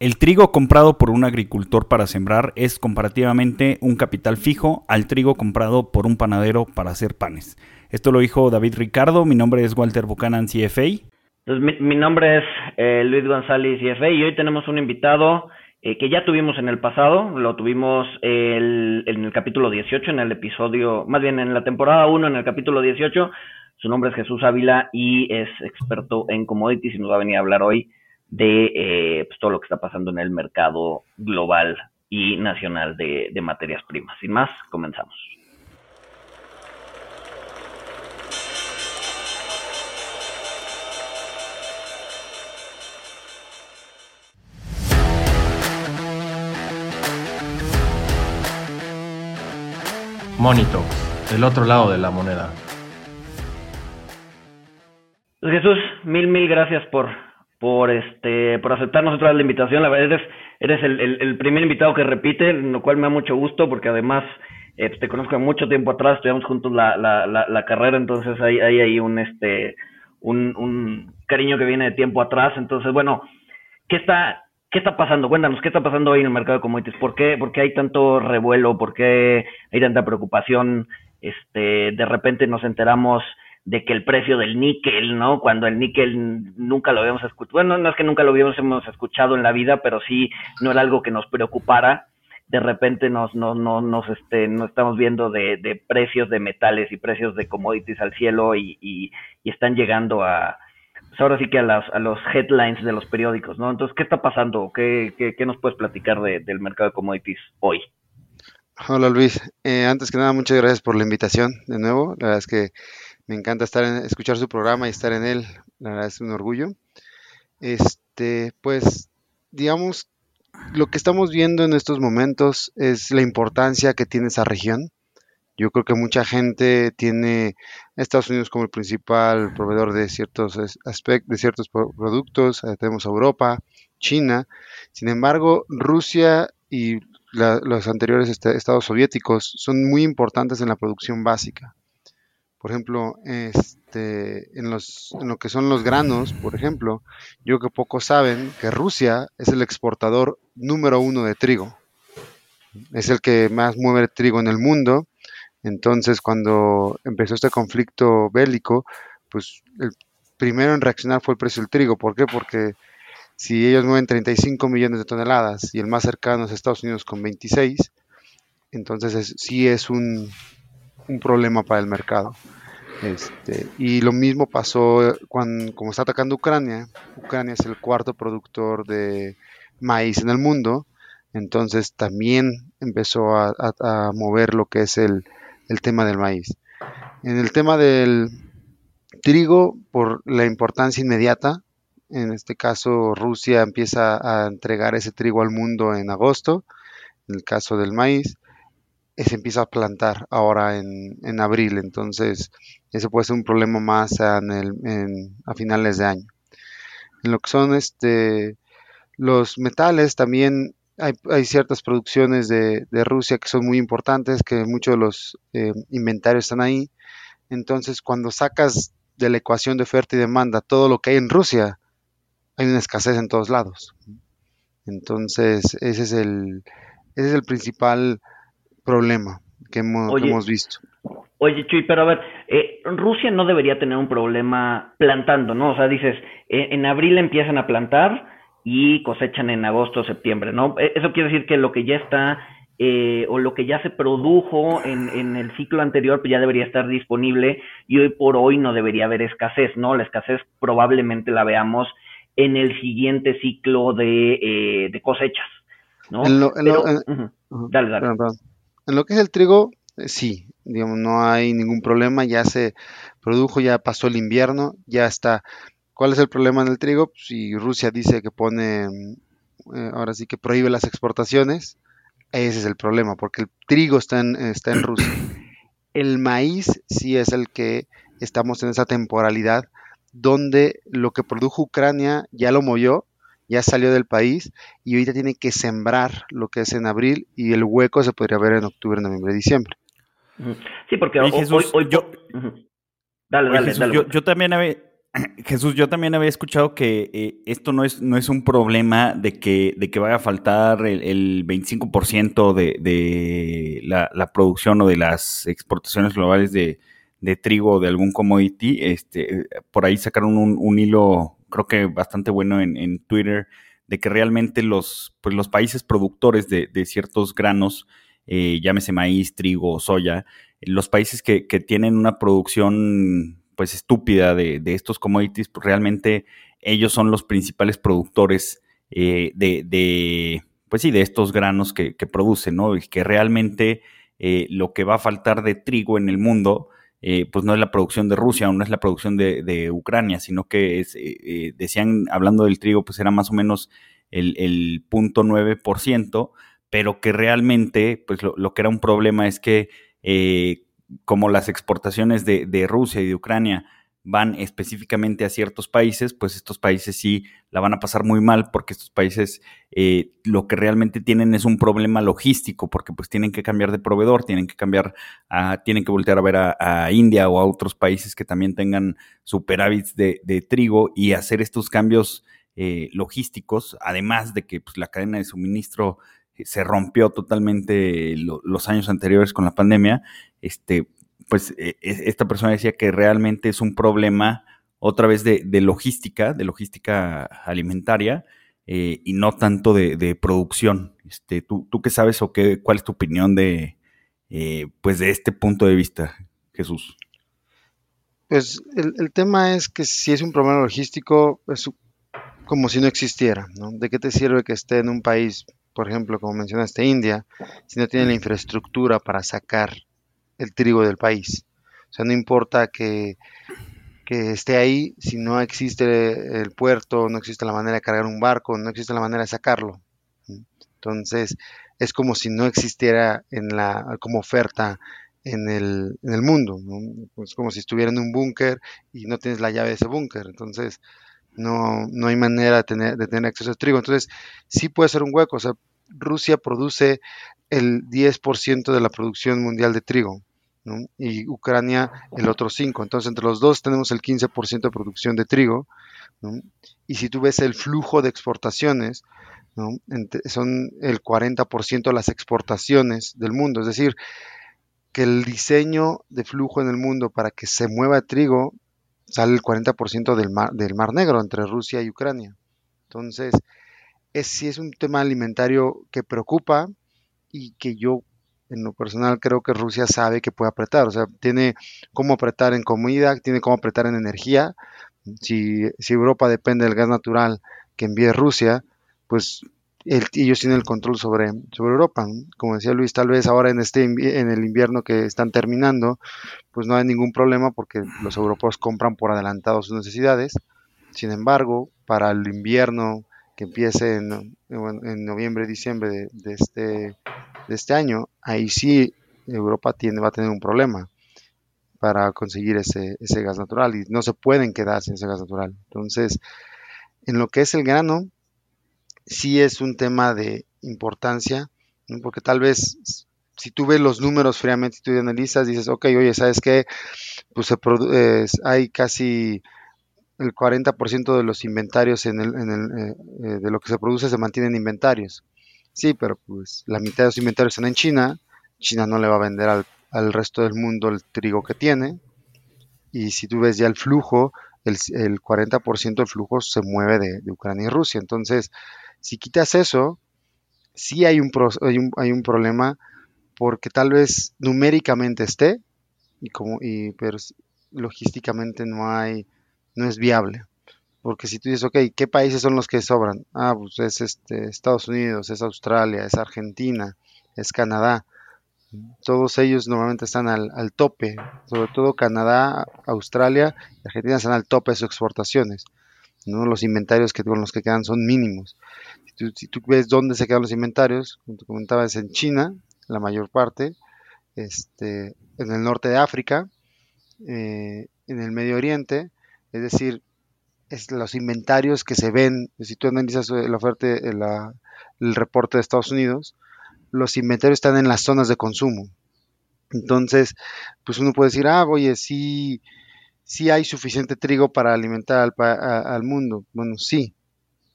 El trigo comprado por un agricultor para sembrar es comparativamente un capital fijo al trigo comprado por un panadero para hacer panes. Esto lo dijo David Ricardo, mi nombre es Walter Buchanan, CFA. Pues mi, nombre es eh, Luis González, CFA, y hoy tenemos un invitado eh, que ya tuvimos en el pasado, lo tuvimos en el capítulo 18, en el episodio, más bien en la temporada 1, en el capítulo 18. Su nombre es Jesús Ávila y es experto en commodities y nos va a venir a hablar hoy de eh, pues, todo lo que está pasando en el mercado global y nacional de, de materias primas. Sin más, comenzamos. Monito, el otro lado de la moneda. Pues, Jesús, mil, mil gracias por, por este por aceptarnos otra la invitación. La verdad eres, eres el, el, primer invitado que repite, lo cual me da mucho gusto porque además eh, pues, te conozco mucho tiempo atrás, estudiamos juntos la, la, la, carrera, entonces hay, hay ahí un este un, un cariño que viene de tiempo atrás. Entonces, bueno, ¿qué está, qué está pasando? Cuéntanos, ¿qué está pasando hoy en el mercado de commodities? ¿Por qué, por qué hay tanto revuelo? ¿Por qué hay tanta preocupación? Este, de repente nos enteramos de que el precio del níquel, ¿no? Cuando el níquel nunca lo habíamos escuchado, bueno, no es que nunca lo habíamos escuchado en la vida, pero sí no era algo que nos preocupara. De repente nos, no, no, nos, este, no estamos viendo de, de, precios de metales y precios de commodities al cielo y, y, están llegando a, pues ahora sí que a, las, a los headlines de los periódicos, ¿no? Entonces, ¿qué está pasando? ¿Qué, qué, qué nos puedes platicar de, del mercado de commodities hoy? Hola Luis, eh, antes que nada muchas gracias por la invitación de nuevo, la verdad es que me encanta estar en, escuchar su programa y estar en él. La verdad es un orgullo. Este, pues, digamos, lo que estamos viendo en estos momentos es la importancia que tiene esa región. Yo creo que mucha gente tiene a Estados Unidos como el principal proveedor de ciertos aspectos, de ciertos productos. Eh, tenemos a Europa, China. Sin embargo, Rusia y los anteriores estados soviéticos son muy importantes en la producción básica. Por ejemplo, este, en, los, en lo que son los granos, por ejemplo, yo que pocos saben que Rusia es el exportador número uno de trigo. Es el que más mueve trigo en el mundo. Entonces, cuando empezó este conflicto bélico, pues el primero en reaccionar fue el precio del trigo. ¿Por qué? Porque si ellos mueven 35 millones de toneladas y el más cercano es Estados Unidos con 26, entonces sí es un, un problema para el mercado. Este, y lo mismo pasó cuando, como está atacando Ucrania. Ucrania es el cuarto productor de maíz en el mundo. Entonces también empezó a, mover lo que es el, el, tema del maíz. En el tema del trigo, por la importancia inmediata, en este caso Rusia empieza a entregar ese trigo al mundo en agosto. En el caso del maíz, se empieza a plantar ahora en, en abril, entonces eso puede ser un problema más a finales de año. En lo que son este, los metales, también hay, hay ciertas producciones de, de, Rusia que son muy importantes, que muchos de los eh, inventarios están ahí. Entonces, cuando sacas de la ecuación de oferta y demanda todo lo que hay en Rusia, hay una escasez en todos lados. Entonces, ese es el, ese es el principal problema que hemos, visto. Oye, Chuy, pero a ver, eh, Rusia no debería tener un problema plantando, ¿no? O sea, dices, eh, en abril empiezan a plantar y cosechan en agosto o septiembre, ¿no? E, eso quiere decir que lo que ya está eh, o lo que ya se produjo en, en, el ciclo anterior, pues ya debería estar disponible y hoy por hoy no debería haber escasez, ¿no? La escasez probablemente la veamos en el siguiente ciclo de, de cosechas, ¿no? Dale, dale. En lo que es el trigo, eh, sí, digamos, no hay ningún problema, ya se produjo, ya pasó el invierno, ya está. ¿Cuál es el problema en el trigo? Si Rusia dice que pone, mm, eh, ahora sí que prohíbe las exportaciones, ese es el problema, porque el trigo está en, está en Rusia. El maíz sí es el que estamos en esa temporalidad donde lo que produjo Ucrania ya lo movió ya salió del país y ahorita tiene que sembrar lo que es en abril y el hueco se podría ver en octubre, noviembre, diciembre. Sí, porque hoy, yo, dale, dale, Yo, también había, Jesús, yo también había escuchado que eh, esto no es, no es un problema de que, de que vaya a faltar el, 25% de, de la, producción o de las exportaciones globales de, trigo o de algún commodity. Este, por ahí sacaron un, hilo, creo que bastante bueno en, Twitter, de que realmente los, pues los países productores de, ciertos granos, eh, llámese maíz, trigo, soya, los países que, que tienen una producción pues estúpida de, estos commodities, pues realmente ellos son los principales productores eh, de, pues sí, de estos granos que, producen, ¿no? Y que realmente eh, lo que va a faltar de trigo en el mundo, eh, pues no es la producción de Rusia o no es la producción de, Ucrania, sino que es, decían, hablando del trigo, pues era más o menos el, el punto 9%, pero que realmente, pues lo, lo, que era un problema es que como las exportaciones de, Rusia y de Ucrania van específicamente a ciertos países, pues estos países sí la van a pasar muy mal porque estos países eh, lo que realmente tienen es un problema logístico porque pues tienen que cambiar de proveedor, tienen que cambiar, a, tienen que voltear a ver a, India o a otros países que también tengan superávits de, trigo y hacer estos cambios eh, logísticos, además de que pues, la cadena de suministro se rompió totalmente los años anteriores con la pandemia, este, pues e, e, esta persona decía que realmente es un problema otra vez de, logística, de logística alimentaria, eh, y no tanto de, producción. Este, ¿tú, ¿Tú qué sabes o qué, cuál es tu opinión de, eh, pues de este punto de vista, Jesús? Pues el, el, tema es que si es un problema logístico, es como si no existiera, ¿no? ¿De qué te sirve que esté en un país por ejemplo, como mencionaste, India, si no tiene la infraestructura para sacar el trigo del país. O sea, no importa que, esté ahí si no existe el puerto, no existe la manera de cargar un barco, no existe la manera de sacarlo. Entonces, es como si no existiera en la, como oferta en el, en el mundo. Es como si estuviera en un búnker y no tienes la llave de ese búnker. Entonces, no, no hay manera de tener, de tener acceso a trigo. Entonces, sí puede ser un hueco. O sea, Rusia produce el 10% de la producción mundial de trigo. Y Ucrania el otro 5%. Entonces, entre los dos tenemos el 15% de producción de trigo. Y si tú ves el flujo de exportaciones, son el 40% de las exportaciones del mundo. Es decir, que el diseño de flujo en el mundo para que se mueva trigo sale el 40% del mar, del mar Negro entre Rusia y Ucrania. Entonces, es, sí es un tema alimentario que preocupa y que yo en lo personal creo que Rusia sabe que puede apretar, o sea, tiene cómo apretar en comida, tiene cómo apretar en energía. Si, si Europa depende del gas natural que envíe Rusia, pues ellos tienen el control sobre, sobre Europa. Como decía Luis, tal vez ahora en, este, en el invierno que están terminando, pues no hay ningún problema porque los europeos compran por adelantado sus necesidades. Sin embargo, para el invierno que empiece en, en noviembre, diciembre de, este, de este año, ahí sí Europa tiene, va a tener un problema para conseguir ese, ese gas natural y no se pueden quedar sin ese gas natural. Entonces, en lo que es el grano, sí es un tema de importancia, porque tal vez si tú ves los números fríamente y tú analizas, dices, ok, oye, ¿sabes qué? Pues se hay casi el 40% de los inventarios en el, en el, eh, eh, de lo que se produce se mantienen inventarios. Sí, pero pues la mitad de los inventarios están en China. China no le va a vender al, al resto del mundo el trigo que tiene. Y si tú ves ya el flujo, el, el 40% del flujo se mueve de, de Ucrania y Rusia. Entonces, si quitas eso, sí hay un, hay un, problema porque tal vez numéricamente esté, y como, y, pero logísticamente no hay, no es viable. Porque si tú dices, ok, ¿qué países son los que sobran? Ah, pues es este, Estados Unidos, es Australia, es Argentina, es Canadá. Todos ellos normalmente están al, al tope, sobre todo Canadá, Australia y Argentina están al tope de sus exportaciones. ¿no? Los inventarios que con los que quedan son mínimos. Si tú, ves dónde se quedan los inventarios, como te comentaba, es en China, la mayor parte, este, en el norte de África, eh, en el Medio Oriente, es decir, es los inventarios que se ven, si tú analizas la oferta, el reporte de Estados Unidos, los inventarios están en las zonas de consumo. Entonces, pues uno puede decir, ah, oye, sí, si hay suficiente trigo para alimentar al, mundo. Bueno, sí,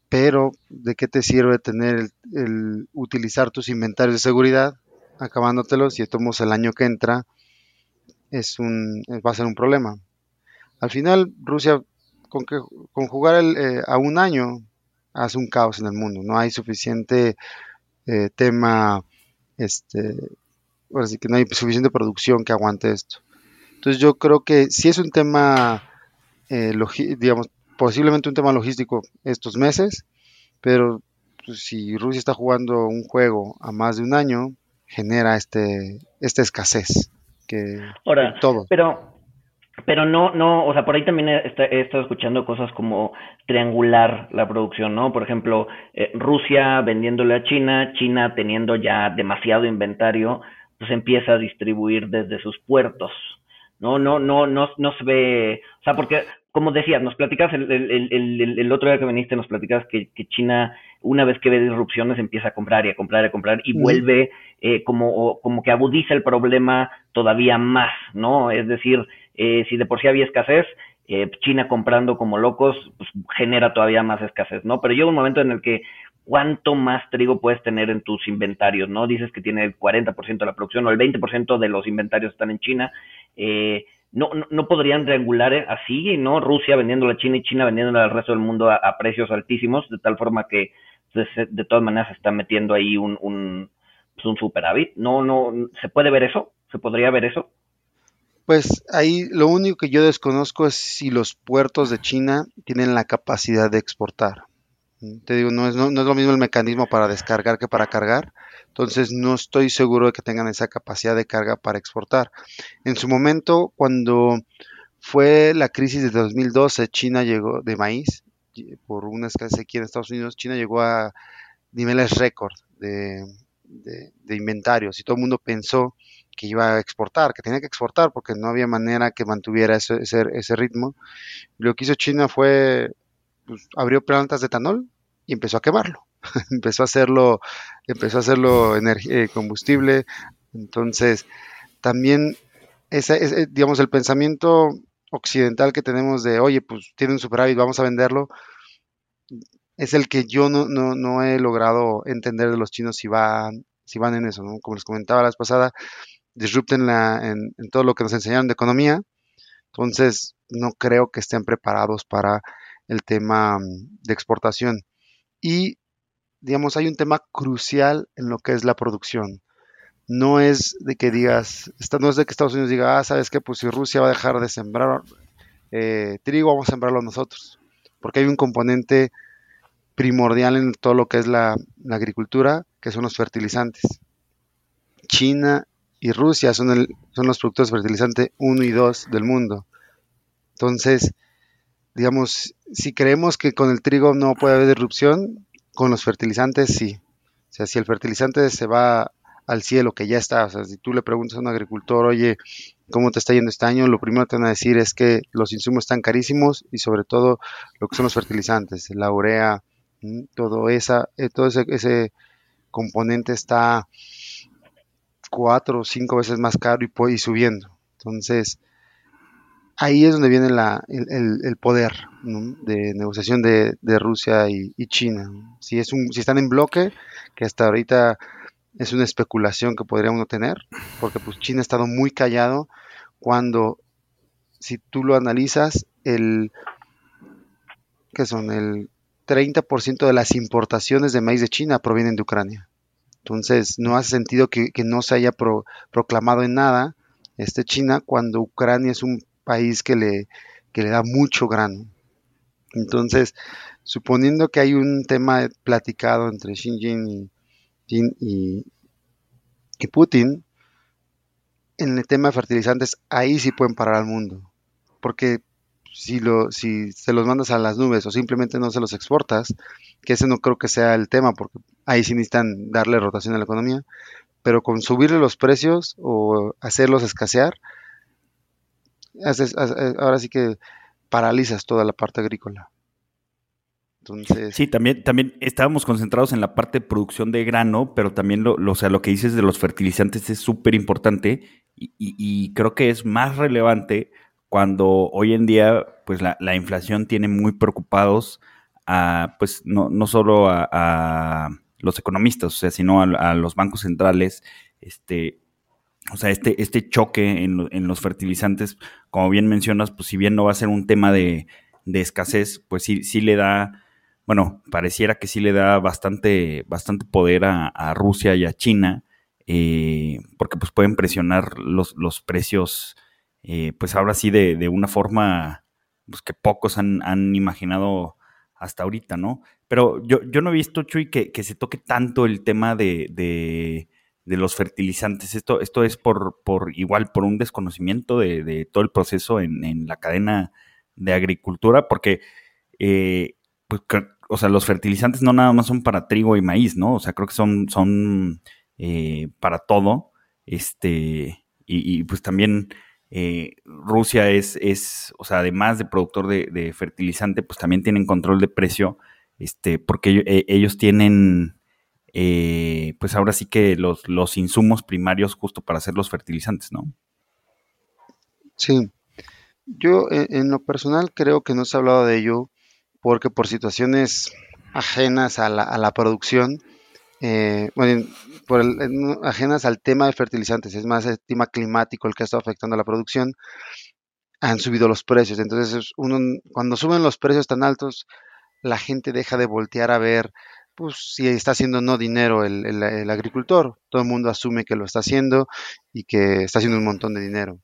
pero ¿de qué te sirve tener el, utilizar tus inventarios de seguridad acabándotelos y tomos el año que entra es un va a ser un problema. Al final Rusia con que con jugar eh, a un año hace un caos en el mundo. No hay suficiente eh, tema, este, que no hay suficiente producción que aguante esto. Entonces yo creo que si es un tema, eh, digamos, posiblemente un tema logístico estos meses, pero pues, si Rusia está jugando un juego a más de un año, genera este esta escasez que Ahora, todo. Pero pero no, no, o sea, por ahí también he, estado escuchando cosas como triangular la producción, ¿no? Por ejemplo, eh, Rusia vendiéndole a China, China teniendo ya demasiado inventario, pues empieza a distribuir desde sus puertos. No, no, no, no, no se ve, o sea, porque, como decías, nos platicas el, el, el, el otro día que viniste, nos platicas que, que, China, una vez que ve disrupciones, empieza a comprar y a comprar y a comprar y vuelve eh, como, como que agudiza el problema todavía más, ¿no? Es decir, eh, si de por sí había escasez, eh, China comprando como locos, pues genera todavía más escasez, ¿no? Pero llega un momento en el que cuánto más trigo puedes tener en tus inventarios, ¿no? Dices que tiene el 40% de la producción o el 20% de los inventarios están en China. Eh, no, no, podrían triangular así, ¿no? Rusia vendiendo a China y China vendiendo al resto del mundo a, precios altísimos, de tal forma que pues, de, todas maneras se está metiendo ahí un, un, pues, un superávit. No, no, ¿se puede ver eso? ¿Se podría ver eso? Pues ahí lo único que yo desconozco es si los puertos de China tienen la capacidad de exportar. Te digo, no es, no, es lo mismo el mecanismo para descargar que para cargar. Entonces no estoy seguro de que tengan esa capacidad de carga para exportar. En su momento, cuando fue la crisis de 2012, China llegó de maíz, por una escasez aquí en Estados Unidos, China llegó a niveles récord de, de inventarios y todo el mundo pensó que iba a exportar, que tenía que exportar porque no había manera que mantuviera ese, ese, ritmo. Lo que hizo China fue, pues, abrió plantas de etanol y empezó a quemarlo. empezó a hacerlo, empezó a hacerlo eh, combustible. Entonces, también ese, digamos, el pensamiento occidental que tenemos de, oye, pues tiene un superávit, vamos a venderlo, es el que yo no, no, no he logrado entender de los chinos si van, si van en eso, ¿no? Como les comentaba la vez pasada, disrupten la, en, todo lo que nos enseñaron de economía. Entonces, no creo que estén preparados para el tema mm, de exportación. Y, digamos, hay un tema crucial en lo que es la producción. No es de que digas, no es de que Estados Unidos diga, ah, sabes qué, pues si Rusia va a dejar de sembrar eh, trigo, vamos a sembrarlo nosotros. Porque hay un componente primordial en todo lo que es la agricultura, que son los fertilizantes. China y Rusia son, el, son los productores fertilizantes 1 y 2 del mundo. Entonces, digamos, si creemos que con el trigo no puede haber disrupción, con los fertilizantes sí. O sea, si el fertilizante se va al cielo, que ya está, o sea, si tú le preguntas a un agricultor, oye, ¿cómo te está yendo este año? Lo primero que te van a decir es que los insumos están carísimos y sobre todo lo que son los fertilizantes, la urea, todo, esa, eh, todo ese, ese componente está cuatro o cinco veces más caro y, y subiendo. Entonces, ahí es donde viene la, el, poder de negociación de, Rusia y, China. Si, es un, si están en bloque, que hasta ahorita es una especulación que podría uno tener, porque pues China ha estado muy callado cuando, si tú lo analizas, el que son el 30% de las importaciones de maíz de China provienen de Ucrania. Entonces, no hace sentido que, no se haya proclamado en nada este China cuando Ucrania es un país que le, le da mucho grano. Entonces, suponiendo que hay un tema platicado entre Xi Jinping y, y, Putin, en el tema de fertilizantes, ahí sí pueden parar al mundo. Porque si, lo, si se los mandas a las nubes o simplemente no se los exportas, que ese no creo que sea el tema, porque ahí sí necesitan darle rotación a la economía, pero con subirle los precios o hacerlos escasear, ahora sí que paralizas toda la parte agrícola. Entonces... Sí, también, también estábamos concentrados en la parte de producción de grano, pero también lo, lo, sea, lo que dices de los fertilizantes es súper importante y, y, creo que es más relevante cuando hoy en día, pues la, inflación tiene muy preocupados a, pues no, no solo a, los economistas, o sea, sino a, los bancos centrales, este, o sea, este, este choque en, los fertilizantes, como bien mencionas, pues si bien no va a ser un tema de, escasez, pues sí, sí le da, bueno, pareciera que sí le da bastante, bastante poder a, Rusia y a China, eh, porque pues pueden presionar los, los precios, eh, pues ahora sí de, una forma pues, que pocos han, imaginado hasta ahorita, ¿no? Pero yo, yo no he visto, Chuy, que, que se toque tanto el tema de, de, de los fertilizantes. Esto, esto es por, por igual, por un desconocimiento de, de todo el proceso en, en la cadena de agricultura, porque, eh, pues, o sea, los fertilizantes no nada más son para trigo y maíz, ¿no? O sea, creo que son, son eh, para todo. Este, y, pues también eh, Rusia es, es, o sea, además de productor de, fertilizante, pues también tienen control de precio, este, porque ellos tienen, pues ahora sí que los, los insumos primarios justo para hacer los fertilizantes, ¿no? Sí, yo eh, en lo personal creo que no se ha hablado de ello porque por situaciones ajenas a la, producción, eh, bueno, por ajenas al tema de fertilizantes, es más el tema climático el que ha estado afectando a la producción, han subido los precios. Entonces, uno, cuando suben los precios tan altos, la gente deja de voltear a ver pues, si está haciendo no dinero el, el agricultor. Todo el mundo asume que lo está haciendo y que está haciendo un montón de dinero.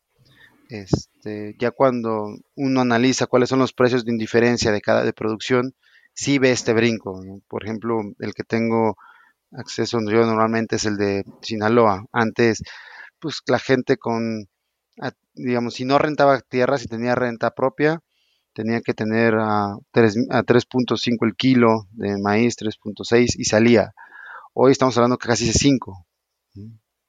Este, ya cuando uno analiza cuáles son los precios de indiferencia de cada de producción, sí ve este brinco. Por ejemplo, el que tengo acceso yo normalmente es el de Sinaloa. Antes, pues la gente con, digamos, si no rentaba tierra, si tenía renta propia, tenía que tener a, 3.5 el kilo de maíz, 3.6 y salía. Hoy estamos hablando que casi es 5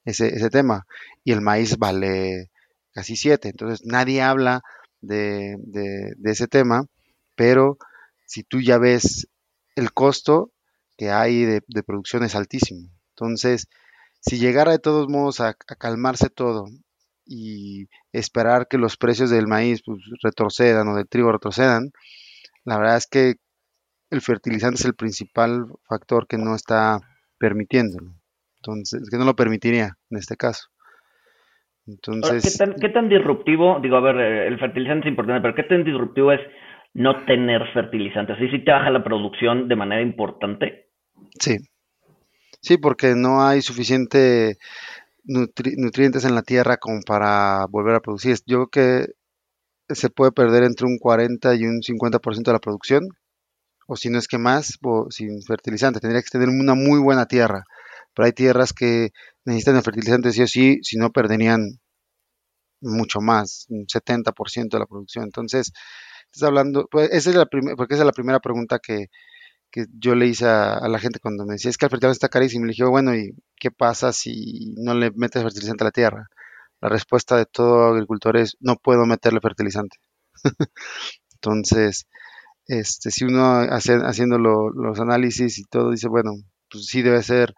ese, ese tema. Y el maíz vale casi 7. Entonces nadie habla de, ese tema, pero si tú ya ves el costo que hay de, producción es altísimo. Entonces, si llegara de todos modos a, calmarse todo y esperar que los precios del maíz pues, retrocedan o del trigo retrocedan, la verdad es que el fertilizante es el principal factor que no está permitiéndolo. Entonces, que no lo permitiría en este caso. Entonces, ¿Qué tan, disruptivo? Digo, a ver, eh, el fertilizante es importante, pero ¿qué tan disruptivo es no tener fertilizantes? ¿Sí, sí te baja la producción de manera importante? Sí. Sí, porque no hay suficiente nutrientes en la tierra como para volver a producir. Yo creo que se puede perder entre un 40 y un 50% de la producción, o si no es que más, sin fertilizante. Tendría que tener una muy buena tierra pero hay tierras que necesitan el fertilizante sí o sí, si no perderían mucho más, un 70% de la producción. Entonces, estás hablando, pues esa es la porque esa es la primera pregunta que, yo le hice a, la gente cuando me decía, es que el fertilizante está carísimo. Y le dije, bueno, ¿y qué pasa si no le metes fertilizante a la tierra? La respuesta de todo agricultor es, no puedo meterle fertilizante. Entonces, este, si uno hace, haciendo los análisis y todo dice, bueno, pues sí debe ser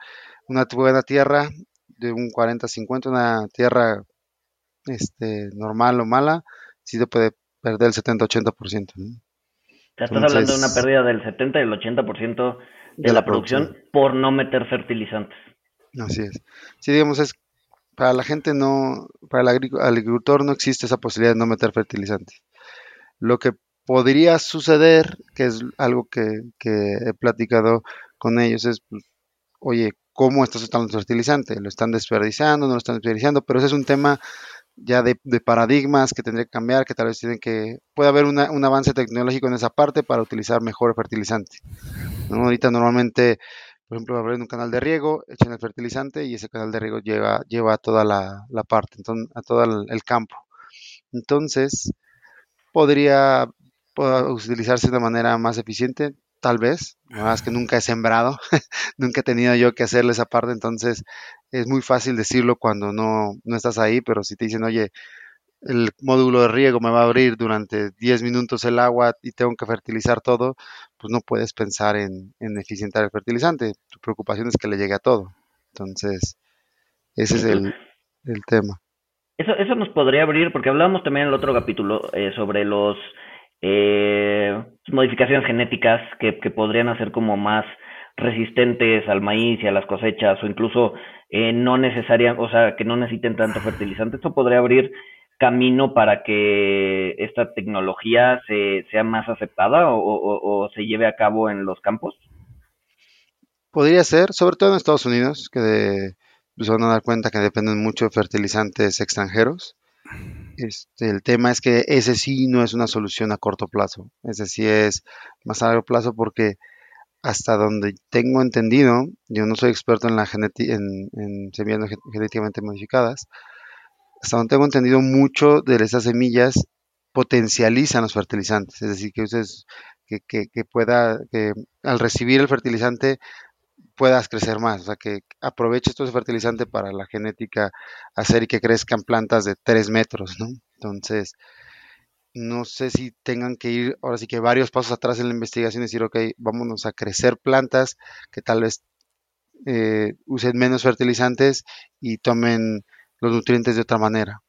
una buena tierra de un 40-50, una tierra este, normal o mala, sí se puede perder el 70-80%. Ya estás hablando de una pérdida del 70 y el 80% de, de la, producción, por no meter fertilizantes. Así es. Sí, digamos, es para la gente no, para el agricultor no existe esa posibilidad de no meter fertilizantes. Lo que podría suceder, que es algo que, que he platicado con ellos, es, pues, oye, cómo estás usando el fertilizante. ¿Lo están desperdiciando? ¿No lo están desperdiciando? Pero ese es un tema ya de, paradigmas que tendría que cambiar, que tal vez tienen que... Puede haber un avance tecnológico en esa parte para utilizar mejor fertilizante. Ahorita normalmente, por ejemplo, abrir un canal de riego, echan el fertilizante y ese canal de riego lleva, lleva a toda la, parte, entonces, a todo el, campo. Entonces, podría, podría utilizarse de manera más eficiente tal vez, más que nunca he sembrado, nunca he tenido yo que hacerle esa parte, entonces es muy fácil decirlo cuando no, no estás ahí, pero si te dicen, oye, el módulo de riego me va a abrir durante 10 minutos el agua y tengo que fertilizar todo, pues no puedes pensar en, en eficientar el fertilizante. Tu preocupación es que le llegue a todo. Entonces, ese es el, el tema. eso, eso nos podría abrir, porque hablábamos también en el otro capítulo eh, sobre los eh, modificaciones genéticas que, podrían hacer como más resistentes al maíz y a las cosechas o incluso eh, no necesariamente, o sea, que no necesiten tanto fertilizante. Esto podría abrir camino para que esta tecnología se, sea más aceptada o, se lleve a cabo en los campos? Podría ser, sobre todo en Estados Unidos, que de, pues, van a dar cuenta que dependen mucho de fertilizantes extranjeros. Este, el tema es que ese sí no es una solución a corto plazo, ese sí es más a largo plazo porque hasta donde tengo entendido, yo no soy experto en la en, semillas genéticamente modificadas, hasta donde tengo entendido, mucho de esas semillas potencializan los fertilizantes, es decir, que ustedes, que, que, pueda, que al recibir el fertilizante puedas crecer más, o sea, que aproveches todo ese fertilizante para la genética hacer y que crezcan plantas de 3 metros, ¿no? Entonces, no sé si tengan que ir ahora sí que varios pasos atrás en la investigación y decir, ok, vámonos a crecer plantas que tal vez eh, usen menos fertilizantes y tomen los nutrientes de otra manera.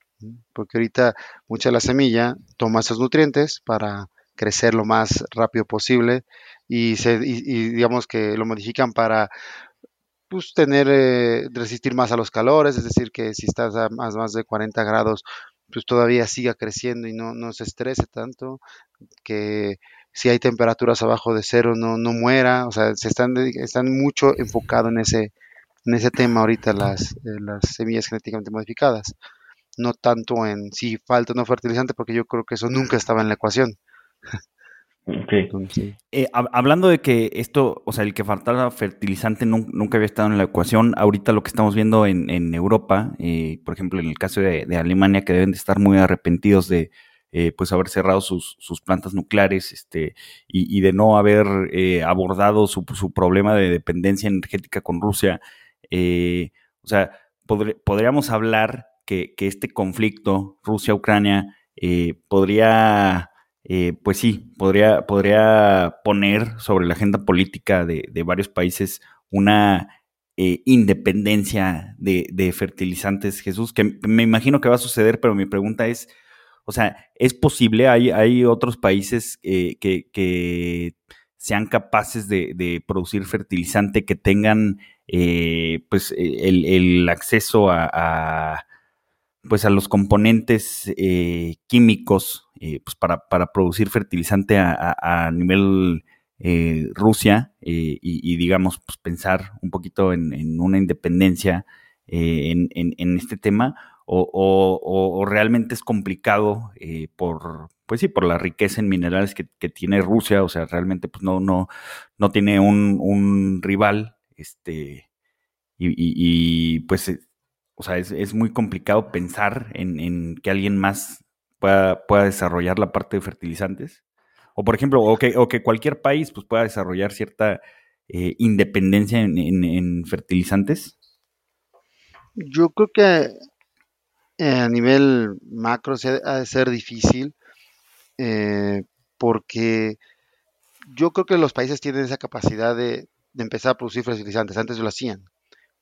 Porque ahorita mucha de la semilla toma esos nutrientes para crecer lo más rápido posible y, se, digamos que lo modifican para pues, tener, eh, resistir más a los calores, es decir, que si estás a más, más de 40 grados, pues todavía siga creciendo y no, no se estrese tanto, que si hay temperaturas abajo de cero no, no muera, o sea, se están, están mucho enfocados en ese, en ese tema ahorita las, eh, las semillas genéticamente modificadas, no tanto en si falta o no fertilizante, porque yo creo que eso nunca estaba en la ecuación. Eh, hablando de que esto, o sea, el que faltara fertilizante nunca había estado en la ecuación, ahorita lo que estamos viendo en, Europa, eh, por ejemplo, en el caso de, Alemania, que deben de estar muy arrepentidos de pues haber cerrado sus, sus, plantas nucleares este, y, de no haber abordado su, su, problema de dependencia energética con Rusia, eh, o sea, podríamos hablar que, este conflicto Rusia-Ucrania eh, podría, eh, pues sí, podría, podría poner sobre la agenda política de, varios países una independencia de, fertilizantes, Jesús, que me imagino que va a suceder, pero mi pregunta es, o sea, ¿es posible? ¿Hay, hay otros países que, que, sean capaces de, de, producir fertilizante que tengan eh, pues el, acceso a, pues a los componentes eh, químicos eh, pues para, producir fertilizante a, nivel Rusia y, digamos pues pensar un poquito en, una independencia en, este tema o, realmente es complicado por pues sí por la riqueza en minerales que, tiene Rusia o sea realmente pues no no no tiene un, rival este, y, pues, eh, o sea, es, muy complicado pensar en, que alguien más pueda, pueda desarrollar la parte de fertilizantes. O por ejemplo, o que, o que cualquier país pues, pueda desarrollar cierta eh, independencia en, fertilizantes. Yo creo que eh, a nivel macro ha de ser difícil porque yo creo que los países tienen esa capacidad de, de empezar a producir fertilizantes. Antes lo hacían.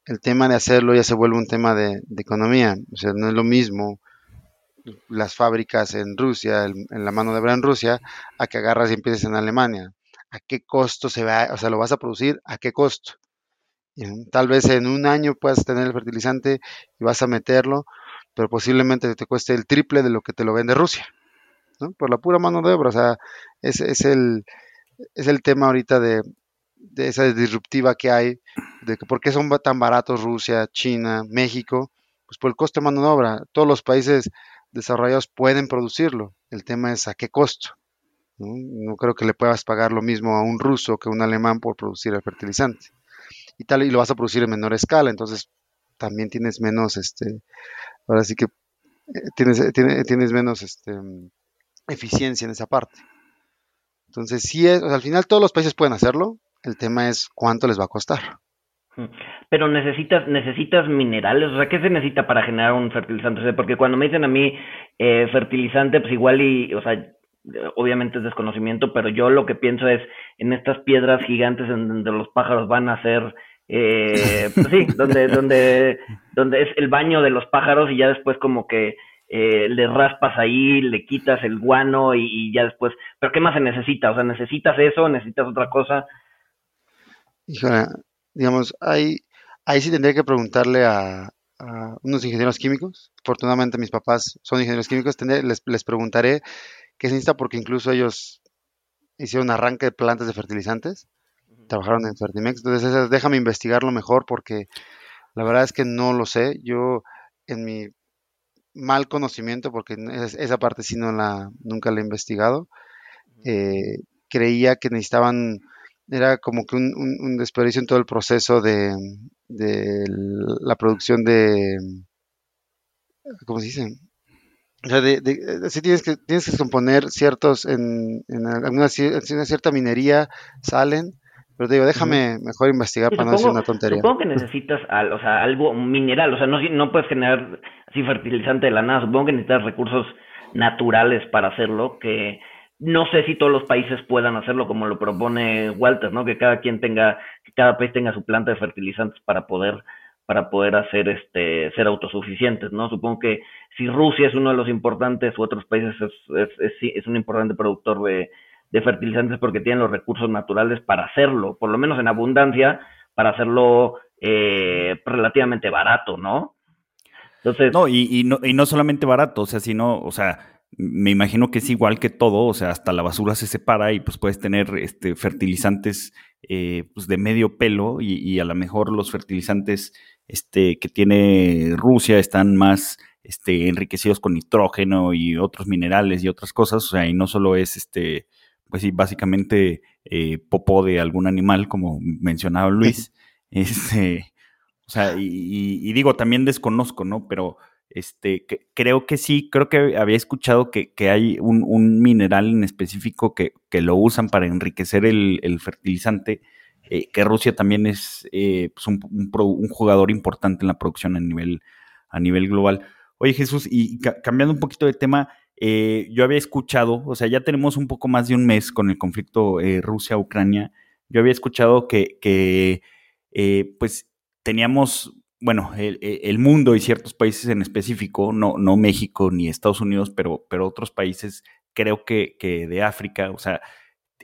El tema de hacerlo ya se vuelve un tema de, economía. O sea, no es lo mismo las fábricas en Rusia, en la mano de obra en Rusia, a que agarras y empieces en Alemania. ¿A qué costo se va? O sea, lo vas a producir, ¿a qué costo? Tal vez en un año puedas tener el fertilizante y vas a meterlo, pero posiblemente te cueste el triple de lo que te lo vende Rusia, ¿no? Por la pura mano de obra. O sea, es, es, el, es el tema ahorita de, de esa disruptiva que hay, de que por qué son tan baratos Rusia, China, México, pues por el costo de mano de obra. Todos los países desarrollados pueden producirlo. El tema es a qué costo. ¿no? creo que le puedas pagar lo mismo a un ruso que a un alemán por producir el fertilizante. Y tal, y lo vas a producir en menor escala, entonces también tienes menos, este, ahora sí que eh, tienes, eh, tienes, tienes menos este, eficiencia en esa parte. Entonces, sí es, al final todos los países pueden hacerlo, el tema es cuánto les va a costar. Pero necesitas, necesitas minerales, o sea, ¿qué se necesita para generar un fertilizante? porque cuando me dicen a mí eh, fertilizante, pues igual y, o sea, obviamente es desconocimiento, pero yo lo que pienso es en estas piedras gigantes en donde los pájaros van a hacer, eh, pues sí, donde, donde donde es el baño de los pájaros y ya después como que eh, le raspas ahí, le quitas el guano y, ya después, pero ¿qué más se necesita? O sea, ¿necesitas eso? ¿Necesitas otra cosa? Híjole, digamos, ahí, ahí sí tendría que preguntarle a, unos ingenieros químicos. Afortunadamente mis papás son ingenieros químicos, les, les preguntaré qué se necesita porque incluso ellos hicieron arranque de plantas de fertilizantes, trabajaron en Fertimex, entonces déjame investigarlo mejor porque la verdad es que no lo sé. Yo en mi mal conocimiento, porque esa parte sí no la, nunca la he investigado, eh, creía que necesitaban, era como que un, un, desperdicio en todo el proceso de, la producción de, ¿cómo se dice? O sea, de, tienes que, tienes que componer ciertos, en, en, alguna, en una cierta minería salen, pero te digo, déjame mejor investigar para no decir una tontería. Supongo que necesitas o sea, algo mineral, o sea, no, no puedes generar así fertilizante de la nada, supongo que necesitas recursos naturales para hacerlo, que no sé si todos los países puedan hacerlo como lo propone Walter, ¿no? Que cada quien tenga, cada país tenga su planta de fertilizantes para poder para poder hacer este ser autosuficientes, ¿no? Supongo que si Rusia es uno de los importantes u otros países es, es, un importante productor de, de fertilizantes porque tienen los recursos naturales para hacerlo, por lo menos en abundancia, para hacerlo eh, relativamente barato, ¿no? Entonces... No y, y, no, y no solamente barato, o sea, sino, o sea, me imagino que es igual que todo, o sea, hasta la basura se separa y pues puedes tener este, fertilizantes eh, pues de medio pelo y, y, a lo mejor los fertilizantes este, que tiene Rusia están más este, enriquecidos con nitrógeno y otros minerales y otras cosas, o sea, y no solo es este pues sí, básicamente eh, popó de algún animal, como mencionaba Luis. este, o sea, y, digo, también desconozco, ¿no? Pero este, creo que sí, creo que había escuchado que, hay un, mineral en específico que, lo usan para enriquecer el, fertilizante, eh, que Rusia también es eh, pues un, jugador importante en la producción a nivel, a nivel global. Oye Jesús, y cambiando un poquito de tema, eh, yo había escuchado, o sea, ya tenemos un poco más de un mes con el conflicto Rusia-Ucrania. Yo había escuchado que, que pues teníamos, bueno, el, mundo y ciertos países en específico, no, no México ni Estados Unidos, pero, pero otros países, creo que, de África, o sea,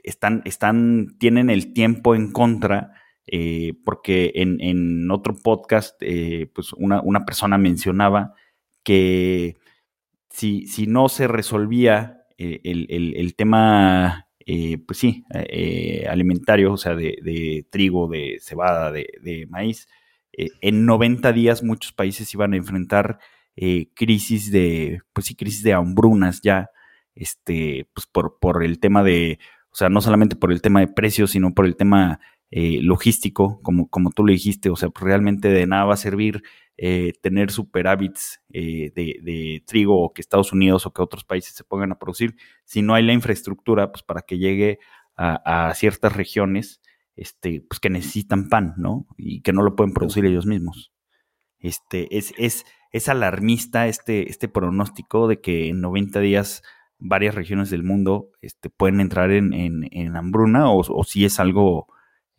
están, están, tienen el tiempo en contra. porque en, en, otro podcast, pues una, una persona mencionaba que si, si no se resolvía eh, el, tema, eh, pues sí, eh, alimentario, o sea, de, trigo, de cebada, de, maíz, en 90 días muchos países iban a enfrentar crisis de, pues sí, crisis de hambrunas ya, este, pues por, por el tema de, o sea, no solamente por el tema de precios, sino por el tema logístico, como, como tú le dijiste, o sea, pues realmente de nada va a servir eh, tener superávits eh, de, trigo o que Estados Unidos o que otros países se pongan a producir, si no hay la infraestructura pues, para que llegue a, ciertas regiones este, pues, que necesitan pan, ¿no? Y que no lo pueden producir ellos mismos. Este, es, es, es alarmista este, este pronóstico de que en 90 días varias regiones del mundo este, pueden entrar en, en, hambruna o, o si es algo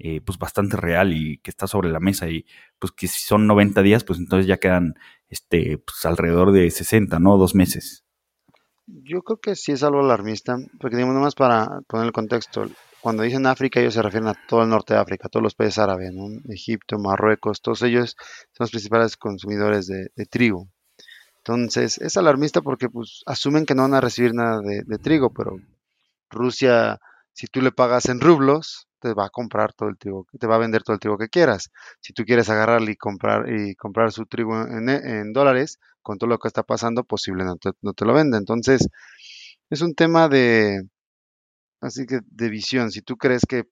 eh, pues bastante real y que está sobre la mesa y pues que si son 90 días, pues entonces ya quedan este, pues alrededor de 60, ¿no? Dos meses. Yo creo que sí es algo alarmista, porque digamos nomás para poner el contexto, cuando dicen África ellos se refieren a todo el norte de África, todos los países árabes, ¿no? Egipto, Marruecos, todos ellos son los principales consumidores de, trigo. Entonces es alarmista porque pues asumen que no van a recibir nada de, trigo, pero Rusia, si tú le pagas en rublos, te va a comprar todo el trigo, te va a vender todo el trigo que quieras. Si tú quieres agarrarle y comprar y comprar su trigo en, dólares, con todo lo que está pasando, posible no te, lo vende. Entonces, es un tema de, así que de visión. Si tú crees que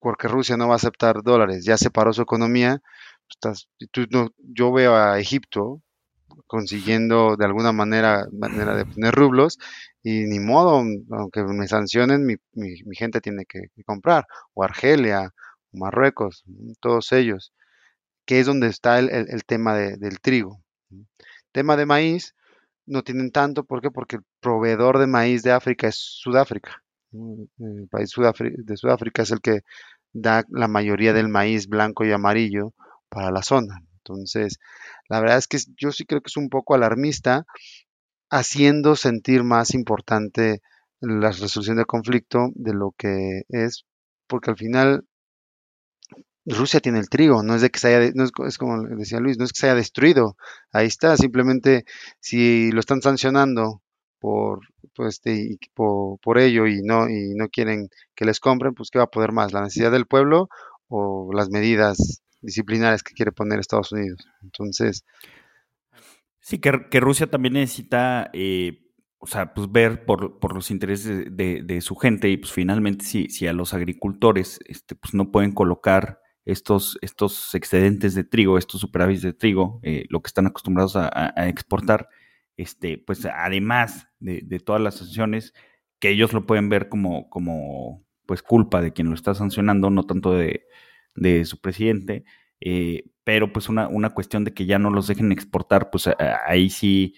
porque Rusia no va a aceptar dólares, ya separó su economía, estás, no, yo veo a Egipto consiguiendo de alguna manera, manera de poner rublos y ni modo, aunque me sancionen, mi, gente tiene que, comprar, o Argelia, o Marruecos, todos ellos, que es donde está el, tema del trigo. Tema de maíz, no tienen tanto, ¿por qué? Porque el proveedor de maíz de África es Sudáfrica. El país de Sudáfrica es el que da la mayoría del maíz blanco y amarillo para la zona. Entonces, la verdad es que yo sí creo que es un poco alarmista, haciendo sentir más importante la resolución del conflicto de lo que es, porque al final Rusia tiene el trigo, no es de que se haya, no es, como decía Luis, no es que se haya destruido, ahí está, simplemente si lo están sancionando por, pues, este, por, por, ello y no, y no quieren que les compren, pues ¿qué va a poder más? ¿La necesidad del pueblo o las medidas disciplinares que quiere poner Estados Unidos? Entonces... Sí, que, Rusia también necesita... Eh, o sea, pues ver por, por los intereses de, de, su gente y pues finalmente si, si a los agricultores este, pues no pueden colocar estos, estos excedentes de trigo, estos superávits de trigo, eh, lo que están acostumbrados a, exportar, este, pues además de, todas las sanciones, que ellos lo pueden ver como, como pues culpa de quien lo está sancionando, no tanto de, su presidente, eh, pero pues una, una, cuestión de que ya no los dejen exportar, pues ahí sí,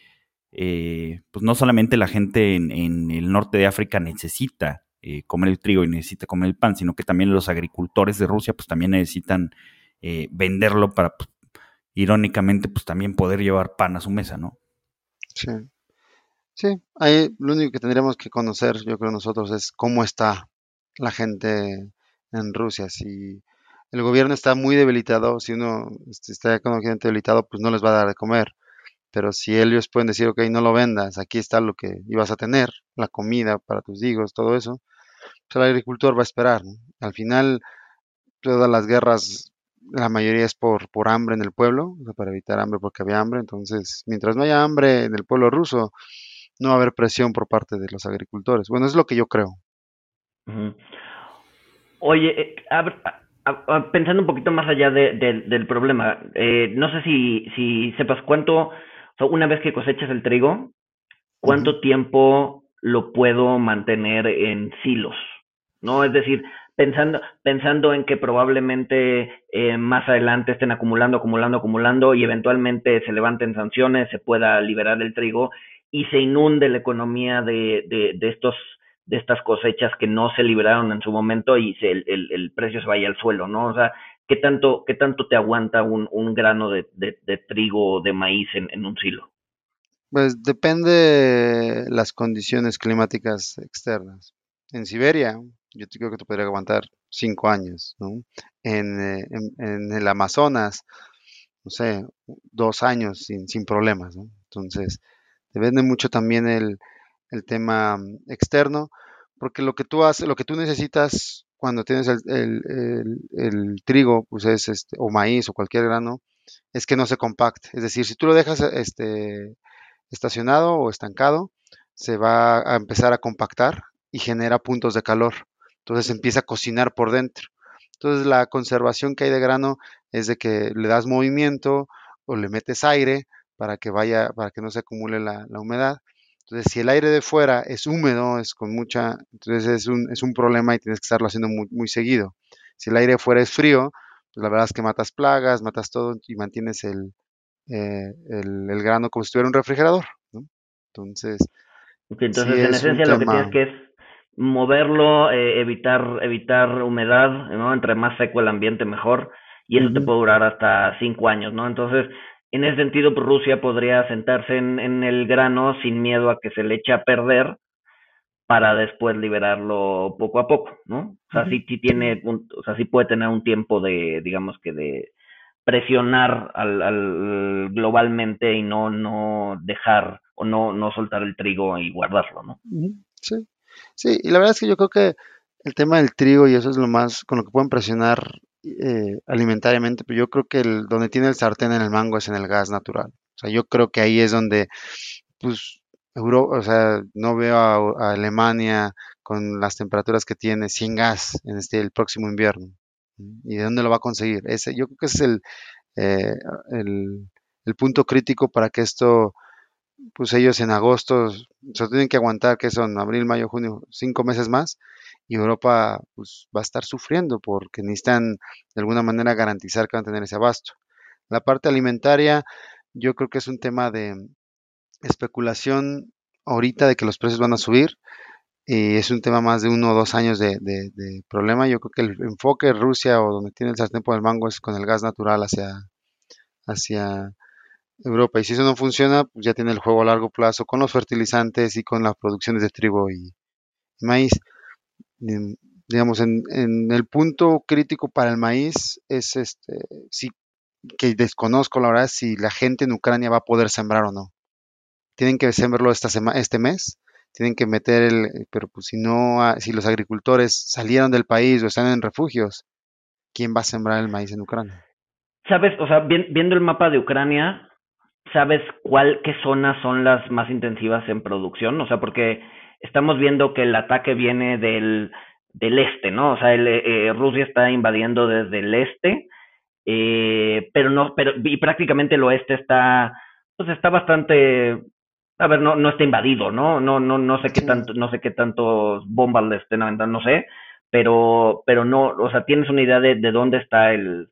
eh, pues no solamente la gente en, en, el norte de África necesita eh, comer el trigo y necesita comer el pan, sino que también los agricultores de Rusia pues también necesitan venderlo para, pues, irónicamente, pues también poder llevar pan a su mesa, ¿no? Sí. Sí, ahí lo único que tendríamos que conocer, yo creo nosotros, es cómo está la gente en Rusia. Si el gobierno está muy debilitado, si uno este, está económicamente debilitado, pues no les va a dar de comer. Pero si ellos pueden decir, ok, no lo vendas, aquí está lo que ibas a tener, la comida para tus hijos, todo eso, pues el agricultor va a esperar. Al final, todas las guerras, la mayoría es por, por hambre en el pueblo, para evitar hambre porque había hambre. Entonces, mientras no haya hambre en el pueblo ruso, no va a haber presión por parte de los agricultores. Bueno, es lo que yo creo. Oye, eh, pensando un poquito más allá del problema, eh, no sé si, si sepas cuánto una vez que cosechas el trigo, ¿cuánto tiempo lo puedo mantener en silos? ¿No? Es decir, pensando, pensando en que probablemente eh, más adelante estén acumulando, acumulando, acumulando y eventualmente se levanten sanciones, se pueda liberar el trigo y se inunde la economía de, de, de estos de estas cosechas que no se liberaron en su momento y se, el, el, precio se vaya al suelo, ¿no? O sea, ¿qué tanto, qué tanto te aguanta un, un grano de, de, trigo o de maíz en, en, un silo? Pues depende las condiciones climáticas externas. En Siberia, yo creo que te podría aguantar cinco años, ¿no? En, eh, en, el Amazonas, no sé, dos años sin, sin problemas, ¿no? Entonces, depende mucho también el, el tema externo, porque lo que tú haces, lo que tú necesitas cuando tienes el, trigo, pues es este, o maíz o cualquier grano, es que no se compacte. Es decir, si tú lo dejas este, estacionado o estancado, se va a empezar a compactar y genera puntos de calor. Entonces empieza a cocinar por dentro. Entonces la conservación que hay de grano es de que le das movimiento o le metes aire para que vaya, para que no se acumule la humedad entonces, si el aire de fuera es húmedo, es con mucha, entonces es un, es un problema y tienes que estarlo haciendo muy, muy seguido. Si el aire de fuera es frío, pues la verdad es que matas plagas, matas todo y mantienes el, eh, el, grano como si estuviera un refrigerador. ¿no? Entonces, entonces en esencia lo que tienes que es moverlo, eh, evitar, evitar humedad, ¿no? Entre más seco el ambiente, mejor. Y eso te puede durar hasta cinco años, ¿no? Entonces, en ese sentido, pues, Rusia podría sentarse en, en, el grano sin miedo a que se le eche a perder para después liberarlo poco a poco, ¿no? O sea, sí, sí tiene, o sea, sí puede tener un tiempo de, digamos que de presionar al, al globalmente y no, no dejar o no, no soltar el trigo y guardarlo, ¿no? Sí, sí, y la verdad es que yo creo que el tema del trigo y eso es lo más con lo que pueden presionar eh, alimentariamente, pero yo creo que el, donde tiene el sartén en el mango es en el gas natural. O sea, yo creo que ahí es donde, pues, Europa, o sea, no veo a, Alemania con las temperaturas que tiene sin gas en este el próximo invierno. ¿Y de dónde lo va a conseguir? Ese, yo creo que ese es el, eh, el, el, punto crítico para que esto, pues ellos en agosto, se tienen que aguantar, que son abril, mayo, junio, cinco meses más, y Europa pues, va a estar sufriendo porque necesitan de alguna manera garantizar que van a tener ese abasto. La parte alimentaria, yo creo que es un tema de especulación ahorita de que los precios van a subir y es un tema más de uno o dos años de, problema. Yo creo que el enfoque de Rusia o donde tiene el sartén por el mango es con el gas natural hacia, hacia Europa. Y si eso no funciona, pues ya tiene el juego a largo plazo con los fertilizantes y con las producciones de trigo y, maíz. digamos, en, el punto crítico para el maíz es este, si, que desconozco la verdad si la gente en Ucrania va a poder sembrar o no. Tienen que sembrarlo esta este mes, tienen que meter el, pero pues si no, si los agricultores salieron del país o están en refugios, ¿quién va a sembrar el maíz en Ucrania? Sabes, o sea, viendo el mapa de Ucrania, ¿sabes cuál, qué zonas son las más intensivas en producción? O sea, porque estamos viendo que el ataque viene del, del este, ¿no? O sea, el, eh, Rusia está invadiendo desde el este, eh, pero no, pero y prácticamente el oeste está, pues está bastante, a ver, no, no está invadido, ¿no? No, no, no sé qué tanto, no sé qué tantos bombas le estén aventando, no sé, pero, pero no, o sea, tienes una idea de, de dónde está el,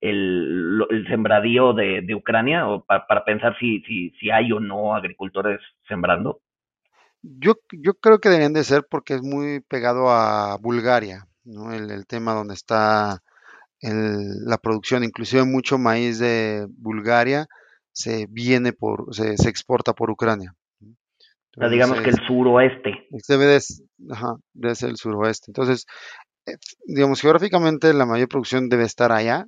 el, el sembradío de, de Ucrania o para pensar si, si, si hay o no agricultores sembrando? Yo, yo creo que deberían de ser porque es muy pegado a Bulgaria, ¿no? El, el tema donde está el, la producción, inclusive mucho maíz de Bulgaria se viene por, se, se exporta por Ucrania. Entonces, digamos que el suroeste. Debe de, ajá, debe ser el suroeste. Entonces, eh, digamos, geográficamente la mayor producción debe estar allá,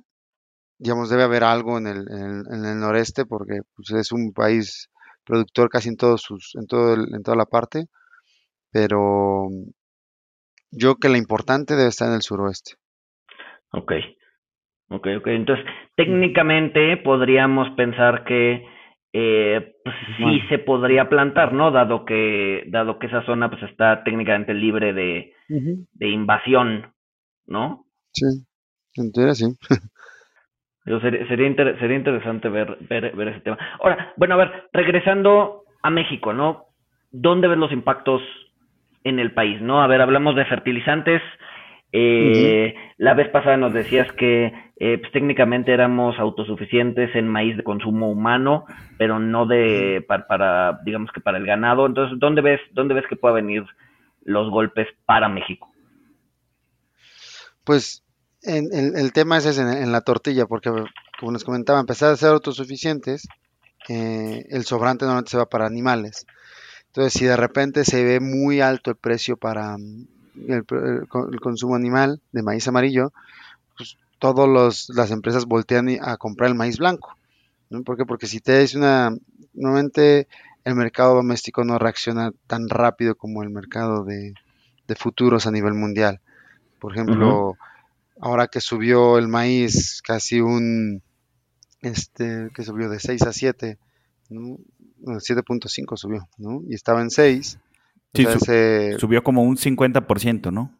digamos, debe haber algo en el, en el, noreste porque pues, es un país productor casi en todos sus, en todo en toda la parte, pero yo que la importante debe estar en el suroeste. Ok, ok, ok. Entonces, técnicamente podríamos pensar que eh, pues, sí se podría plantar, ¿no? Dado que, dado que esa zona pues está técnicamente libre de, de invasión, ¿no? Sí, en teoría sí. sería, sería, sería interesante ver, ver, ver ese tema. Ahora, bueno, a ver, regresando a México, ¿no? ¿Dónde ves los impactos en el país, no? A ver, hablamos de fertilizantes. Eh, La vez pasada nos decías que eh, pues, técnicamente éramos autosuficientes en maíz de consumo humano, pero no de para, para, digamos que para el ganado. Entonces, ¿dónde ves, dónde ves que pueda venir los golpes para México? Pues el, tema es ese, en, la tortilla, porque como les comentaba, empezar a ser autosuficientes, eh, el sobrante normalmente se va para animales. Entonces, si de repente se ve muy alto el precio para mm, el, consumo animal de maíz amarillo, pues todas las empresas voltean a comprar el maíz blanco. ¿no? ¿Por qué? Porque si te es una... Normalmente el mercado doméstico no reacciona tan rápido como el mercado de, futuros a nivel mundial. Por ejemplo, ahora que subió el maíz casi un, este, que subió de 6 a 7, ¿no? 7.5 subió, ¿no? Y estaba en 6. Sí, subió como un 50%, ¿no?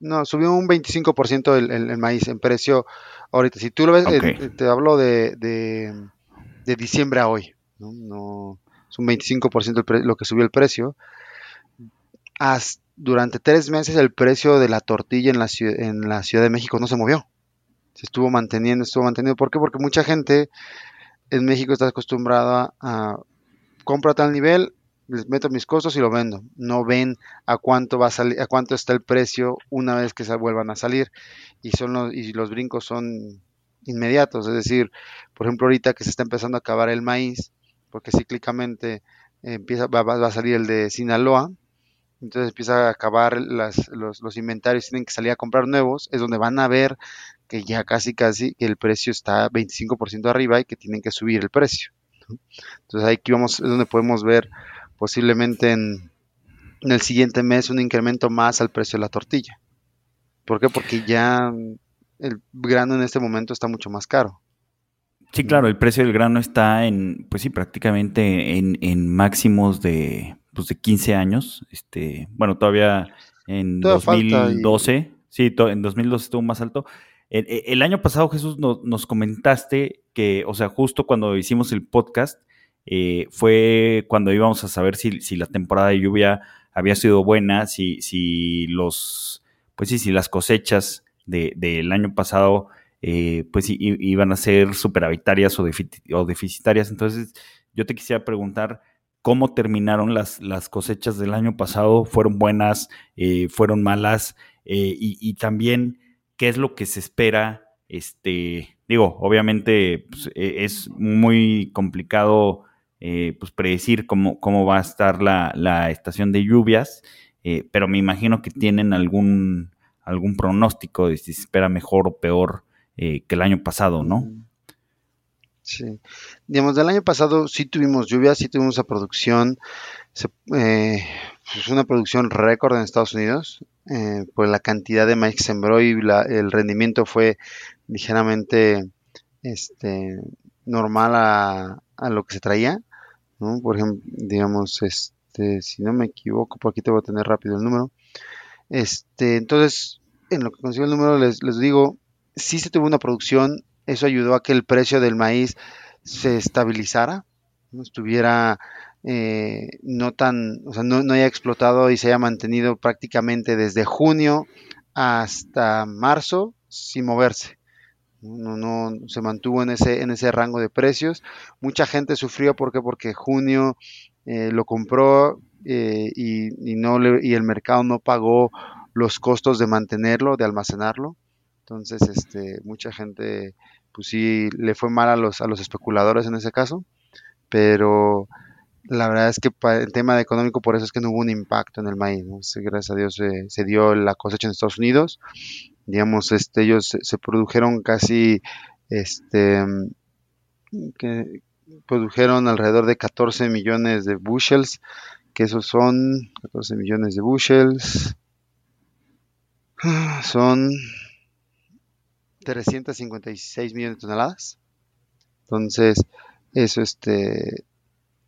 No, subió un 25% el, el, el, maíz en precio ahorita. Si tú lo ves, eh, te hablo de, de, de, diciembre a hoy, ¿no? no es un 25% lo que subió el precio. Hasta durante tres meses el precio de la tortilla en la, en la Ciudad de México no se movió. Se estuvo manteniendo, estuvo manteniendo. ¿Por qué? Porque mucha gente en México está acostumbrada a compra a tal nivel, les meto mis costos y lo vendo. No ven a cuánto va a salir, a cuánto está el precio una vez que se vuelvan a salir. Y son los, y los brincos son inmediatos. Es decir, por ejemplo, ahorita que se está empezando a acabar el maíz, porque cíclicamente empieza, va, va a salir el de Sinaloa, entonces empieza a acabar los, los, inventarios, tienen que salir a comprar nuevos, es donde van a ver que ya casi casi el precio está 25% arriba y que tienen que subir el precio. Entonces ahí vamos, es donde podemos ver posiblemente en, el siguiente mes un incremento más al precio de la tortilla. ¿Por qué? Porque ya el grano en este momento está mucho más caro. Sí, claro, el precio del grano está en, pues sí, prácticamente en, en máximos de pues, de 15 años. Este, bueno, todavía en 2012, sí, en 2012 estuvo más alto. El, año pasado, Jesús, nos comentaste que, o sea, justo cuando hicimos el podcast, eh, fue cuando íbamos a saber si, si, la temporada de lluvia había sido buena, si, si los, pues sí, si las cosechas del de, año pasado, eh, pues iban a ser superavitarias o deficitarias. Entonces, yo te quisiera preguntar, cómo terminaron las, las cosechas del año pasado, fueron buenas, eh, fueron malas, eh, y, también qué es lo que se espera, este, digo, obviamente pues, e, es muy complicado eh, pues predecir cómo, cómo va a estar la, la estación de lluvias, eh, pero me imagino que tienen algún, algún pronóstico de si se espera mejor o peor que el año pasado, ¿no? Sí. Digamos, del año pasado sí tuvimos lluvias, sí tuvimos esa producción, eh, pues una producción récord en Estados Unidos, eh, por la cantidad de maíz que sembró y el rendimiento fue ligeramente este, normal a, lo que se traía. Por ejemplo, digamos, este, si no me equivoco, por aquí te voy a tener rápido el número. Este, entonces, en lo que consigo el número, les, les digo, sí se tuvo una producción, eso ayudó a que el precio del maíz se estabilizara, no estuviera eh, no tan, o sea, no, haya explotado y se haya mantenido prácticamente desde junio hasta marzo sin moverse. No, no, se mantuvo en ese, en ese rango de precios. Mucha gente sufrió porque, porque junio eh, lo compró eh, y, y, no le, y el mercado no pagó los costos de mantenerlo, de almacenarlo. Entonces, este, mucha gente, pues sí, le fue mal a los, a los especuladores en ese caso, pero la verdad es que el tema económico por eso es que no hubo un impacto en el maíz. Gracias a Dios se, dio la cosecha en Estados Unidos. Digamos, este, ellos se, produjeron casi, este, que produjeron alrededor de 14 millones de bushels, que esos son 14 millones de bushels. Son 356 millones de toneladas. Entonces, eso este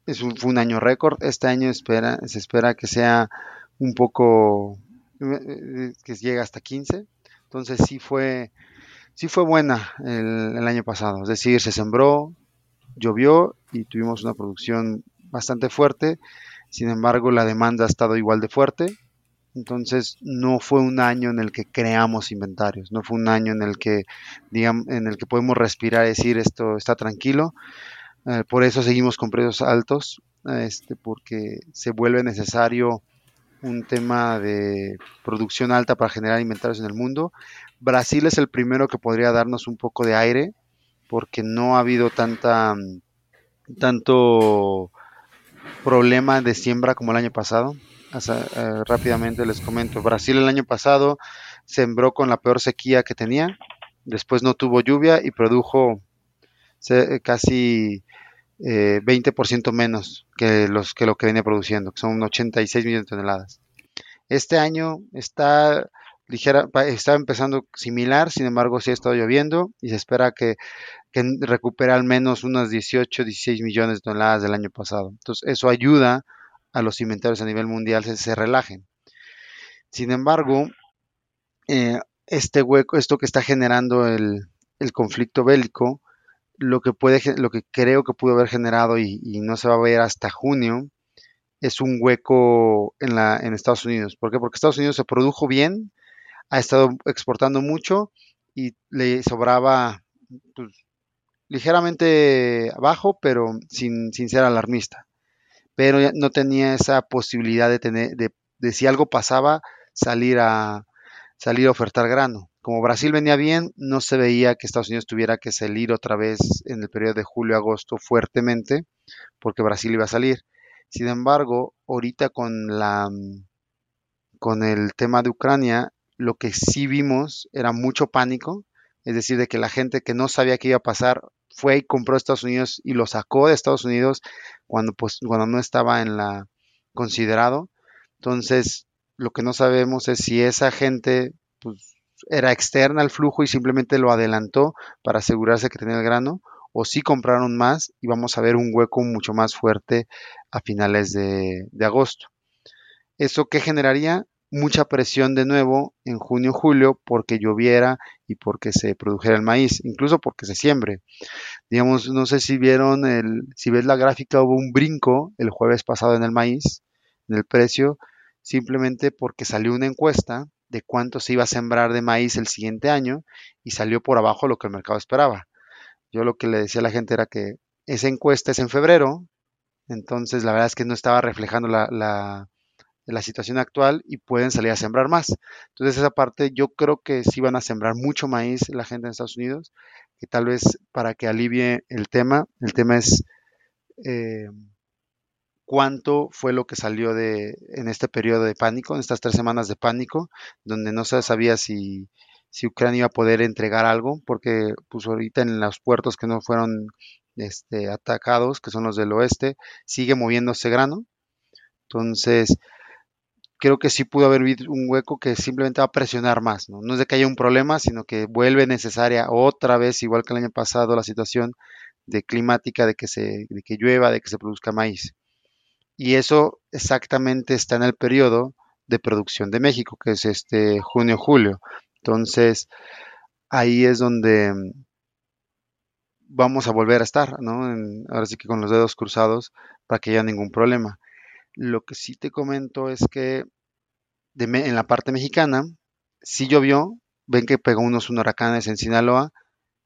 es un, fue un año récord. Este año espera, se espera que sea un poco, eh, que llegue hasta 15. Entonces sí fue, sí fue buena el, el año pasado. Es decir, se sembró, llovió y tuvimos una producción bastante fuerte. Sin embargo, la demanda ha estado igual de fuerte. Entonces no fue un año en el que creamos inventarios, no fue un año en el que digamos, en el que podemos respirar y decir esto está tranquilo. Eh, por eso seguimos con precios altos, este, porque se vuelve necesario un tema de producción alta para generar inventarios en el mundo. Brasil es el primero que podría darnos un poco de aire, porque no ha habido tanta tanto problema de siembra como el año pasado. Eh, rápidamente les comento. Brasil el año pasado sembró con la peor sequía que tenía, después no tuvo lluvia y produjo casi 20% eh, menos que, los, que lo que venía produciendo, que son 86 millones de toneladas. Este año está ligera, está empezando similar, sin embargo sí ha estado lloviendo y se espera que, que recupere al menos unas 18, 16 millones de toneladas del año pasado. Entonces eso ayuda los inventarios a nivel mundial se, se relajen. Sin embargo, eh, este hueco, esto que está generando el, conflicto bélico, lo que puede, lo que creo que pudo haber generado y, no se va a ver hasta junio, es un hueco en, la, en Estados Unidos. ¿Por qué? Porque Estados Unidos se produjo bien, ha estado exportando mucho y le sobraba pues, ligeramente abajo, pero sin ser alarmista pero no tenía esa posibilidad de tener, de, de, si algo pasaba, salir a salir a ofertar grano. Como Brasil venía bien, no se veía que Estados Unidos tuviera que salir otra vez en el periodo de julio-agosto fuertemente, porque Brasil iba a salir. Sin embargo, ahorita con la con el tema de Ucrania, lo que sí vimos era mucho pánico, es decir, de que la gente que no sabía qué iba a pasar fue y compró a Estados Unidos y lo sacó de Estados Unidos cuando, pues, cuando no estaba en la considerado. Entonces, lo que no sabemos es si esa gente pues, era externa al flujo y simplemente lo adelantó para asegurarse que tenía el grano, o si compraron más y vamos a ver un hueco mucho más fuerte a finales de, de agosto. ¿Eso qué generaría? Mucha presión de nuevo en junio julio porque lloviera y porque se produjera el maíz, incluso porque se siembre. Digamos, no sé si vieron el, si ves la gráfica, hubo un brinco el jueves pasado en el maíz, en el precio, simplemente porque salió una encuesta de cuánto se iba a sembrar de maíz el siguiente año y salió por abajo lo que el mercado esperaba. Yo lo que le decía a la gente era que esa encuesta es en febrero, entonces la verdad es que no estaba reflejando la, la de la situación actual y pueden salir a sembrar más. Entonces esa parte yo creo que sí van a sembrar mucho maíz la gente en Estados Unidos, que tal vez para que alivie el tema, el tema es eh, cuánto fue lo que salió de en este periodo de pánico, en estas tres semanas de pánico, donde no se sabía si, si Ucrania iba a poder entregar algo, porque pues ahorita en los puertos que no fueron este, atacados, que son los del oeste, sigue moviéndose grano. Entonces, creo que sí pudo haber un hueco que simplemente va a presionar más, ¿no? No es de que haya un problema, sino que vuelve necesaria otra vez, igual que el año pasado, la situación de climática, de que, se, de que llueva, de que se produzca maíz. Y eso exactamente está en el periodo de producción de México, que es este junio-julio. Entonces, ahí es donde vamos a volver a estar, ¿no? ahora sí que con los dedos cruzados para que haya ningún problema. Lo que sí te comento es que en la parte mexicana sí llovió, ven que pegó unos huracanes en Sinaloa,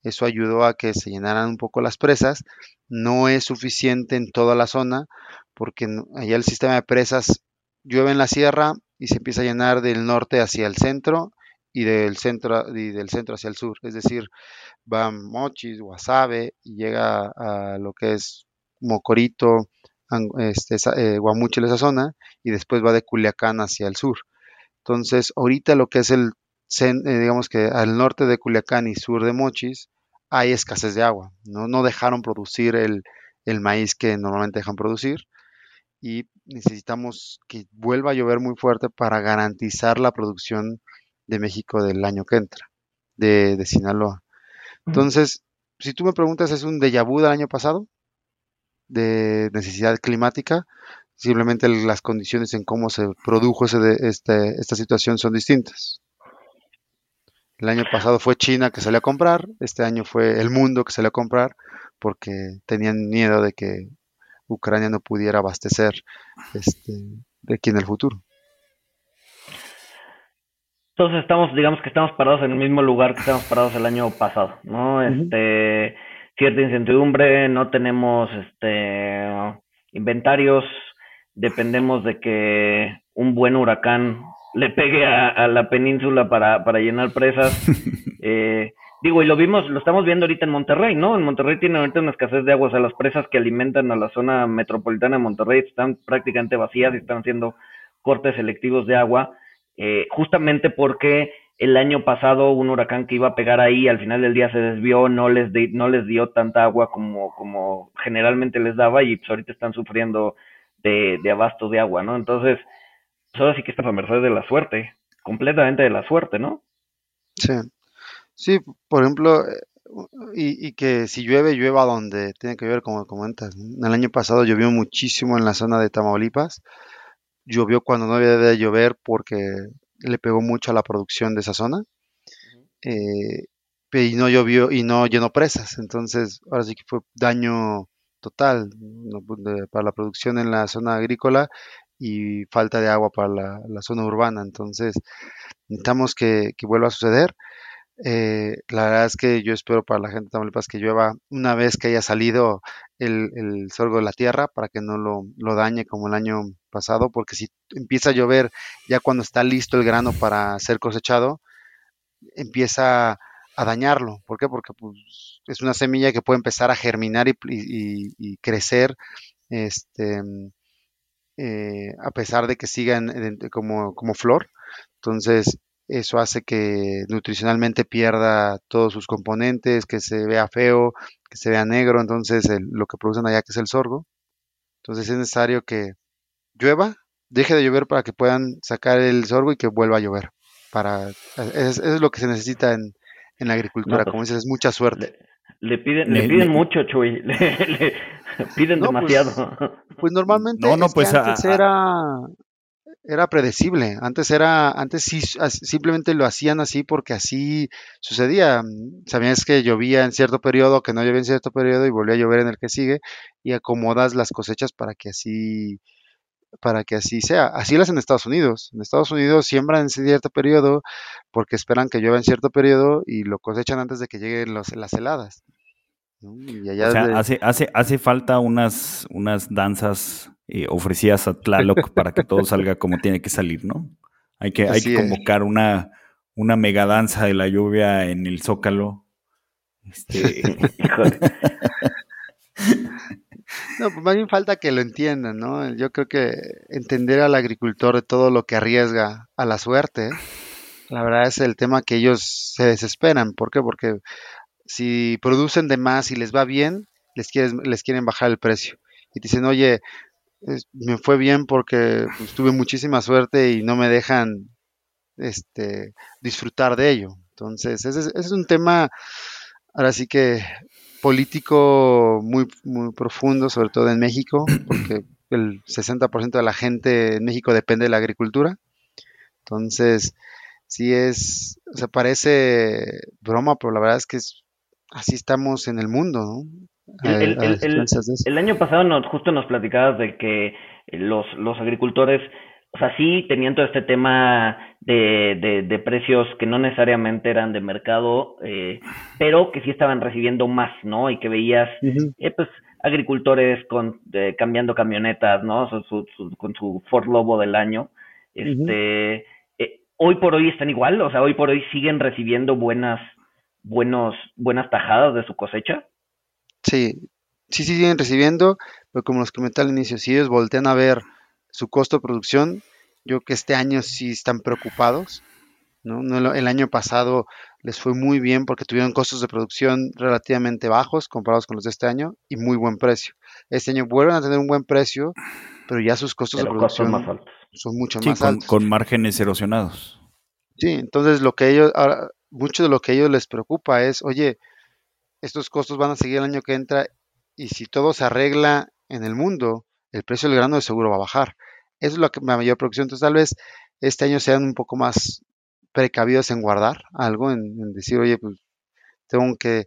eso ayudó a que se llenaran un poco las presas, no es suficiente en toda la zona porque allá el sistema de presas llueve en la sierra y se empieza a llenar del norte hacia el centro y del centro y del centro hacia el sur, es decir, va Mochis, Guasave y llega a lo que es Mocorito, este, eh, esa zona y después va de Culiacán hacia el sur. Entonces, ahorita lo que es el, eh, digamos que al norte de Culiacán y sur de Mochis, hay escasez de agua. No, no dejaron producir el, el maíz que normalmente dejan producir y necesitamos que vuelva a llover muy fuerte para garantizar la producción de México del año que entra, de, Sinaloa. Entonces, si tú me preguntas, ¿es un déjà vu del año pasado? De necesidad climática. Simplemente las condiciones en cómo se produjo ese este, esta situación son distintas. El año pasado fue China que salió a comprar, este año fue el mundo que salió a comprar porque tenían miedo de que Ucrania no pudiera abastecer este, de aquí en el futuro. Entonces estamos, digamos que estamos parados en el mismo lugar que estamos parados el año pasado, ¿no? Este, cierta incertidumbre, no tenemos este inventarios, dependemos de que un buen huracán le pegue a, la península para, para llenar presas. eh, Digo, y lo vimos, lo estamos viendo ahorita en Monterrey, ¿no? En Monterrey tiene ahorita una escasez de agua, o sea, las presas que alimentan a la zona metropolitana de Monterrey están prácticamente vacías y están haciendo cortes selectivos de agua, eh, justamente porque el año pasado un huracán que iba a pegar ahí, al final del día se desvió, no les, no les dio tanta agua como, como generalmente les daba y pues ahorita están sufriendo de, de abasto de agua, ¿no? Entonces, pues ahora sí que está a merced de la suerte, completamente de la suerte, ¿no? Sí. Sí, por ejemplo, eh, y, y que si llueve, llueva donde tiene que llover, como comentas. El año pasado llovió muchísimo en la zona de Tamaulipas. Llovió cuando no había de llover porque le pegó mucho a la producción de esa zona. Eh, y no llovió y no llenó presas. Entonces, ahora sí que fue daño total para la producción en la zona agrícola y falta de agua para la, zona urbana. Entonces, necesitamos que, que vuelva a suceder. Eh, la verdad es que yo espero para la gente de Tamaulipas que llueva una vez que haya salido el, el sorgo de la tierra para que no lo, lo, dañe como el año pasado, porque si empieza a llover ya cuando está listo el grano para ser cosechado, empieza a dañarlo. ¿Por qué? Porque pues, es una semilla que puede empezar a germinar y, crecer este, eh, a pesar de que siga como, como flor. Entonces, eso hace que nutricionalmente pierda todos sus componentes, que se vea feo, que se vea negro, entonces lo que producen allá que es el sorgo. Entonces es necesario que llueva, deje de llover para que puedan sacar el sorgo y que vuelva a llover. Para, es, es lo que se necesita en, en la agricultura, pues, como dices, es mucha suerte. Le, piden, le, piden mucho, Chuy. Le, piden pues, demasiado. Pues, normalmente no, no, pues, antes era era predecible. Antes era, antes sí, simplemente lo hacían así porque así sucedía. Sabías que llovía en cierto periodo, que no llovía en cierto periodo y volvía a llover en el que sigue y acomodas las cosechas para que así, para que así sea. Así hacen en Estados Unidos. En Estados Unidos siembran en cierto periodo porque esperan que llueva en cierto periodo y lo cosechan antes de que lleguen los, las heladas. Y allá o sea, hace, hace, hace falta unas, unas danzas eh, ofrecidas a Tlaloc para que todo salga como tiene que salir, ¿no? Hay que, hay que convocar una, una mega danza de la lluvia en el Zócalo Este... No, pues más bien falta que lo entiendan, ¿no? Yo creo que entender al agricultor de todo lo que arriesga a la suerte, la verdad es el tema que ellos se desesperan. ¿Por qué? Porque si producen de más y les va bien, les, quieren, les quieren bajar el precio. Y dicen, oye, me fue bien porque pues, tuve muchísima suerte y no me dejan este, disfrutar de ello. Entonces, ese es, ese es un tema, ahora sí que político muy, muy profundo, sobre todo en México, porque el 60% de la gente en México depende de la agricultura. Entonces, sí es, o sea, parece broma, pero la verdad es que así estamos en el mundo, ¿no? El, el, el, el año pasado nos, justo nos platicabas de que los, los agricultores o sea, sí tenían todo este tema de, de, de precios que no necesariamente eran de mercado, eh, pero que sí estaban recibiendo más, ¿no? Y que veías, eh, pues, agricultores con, cambiando camionetas, ¿no? Su, su, con su Ford Lobo del año. Este, eh, hoy por hoy están igual, o sea, hoy por hoy siguen recibiendo buenas, buenos, buenas tajadas de su cosecha. Sí, sí, sí siguen recibiendo, pero como los comenté al inicio, si ellos voltean a ver su costo de producción, yo creo que este año sí están preocupados. ¿no? el año pasado les fue muy bien porque tuvieron costos de producción relativamente bajos comparados con los de este año y muy buen precio. Este año vuelven a tener un buen precio, pero ya sus costos de producción son mucho más con, altos. Con márgenes erosionados. Sí, entonces lo que ellos, ahora, mucho de lo que a ellos les preocupa es, oye, estos costos van a seguir el año que entra y si todo se arregla en el mundo, el precio del grano de seguro va a bajar. Eso es lo que me mayor producción. Entonces, tal vez este año sean un poco más precavidos en guardar algo, en, decir, oye, pues tengo que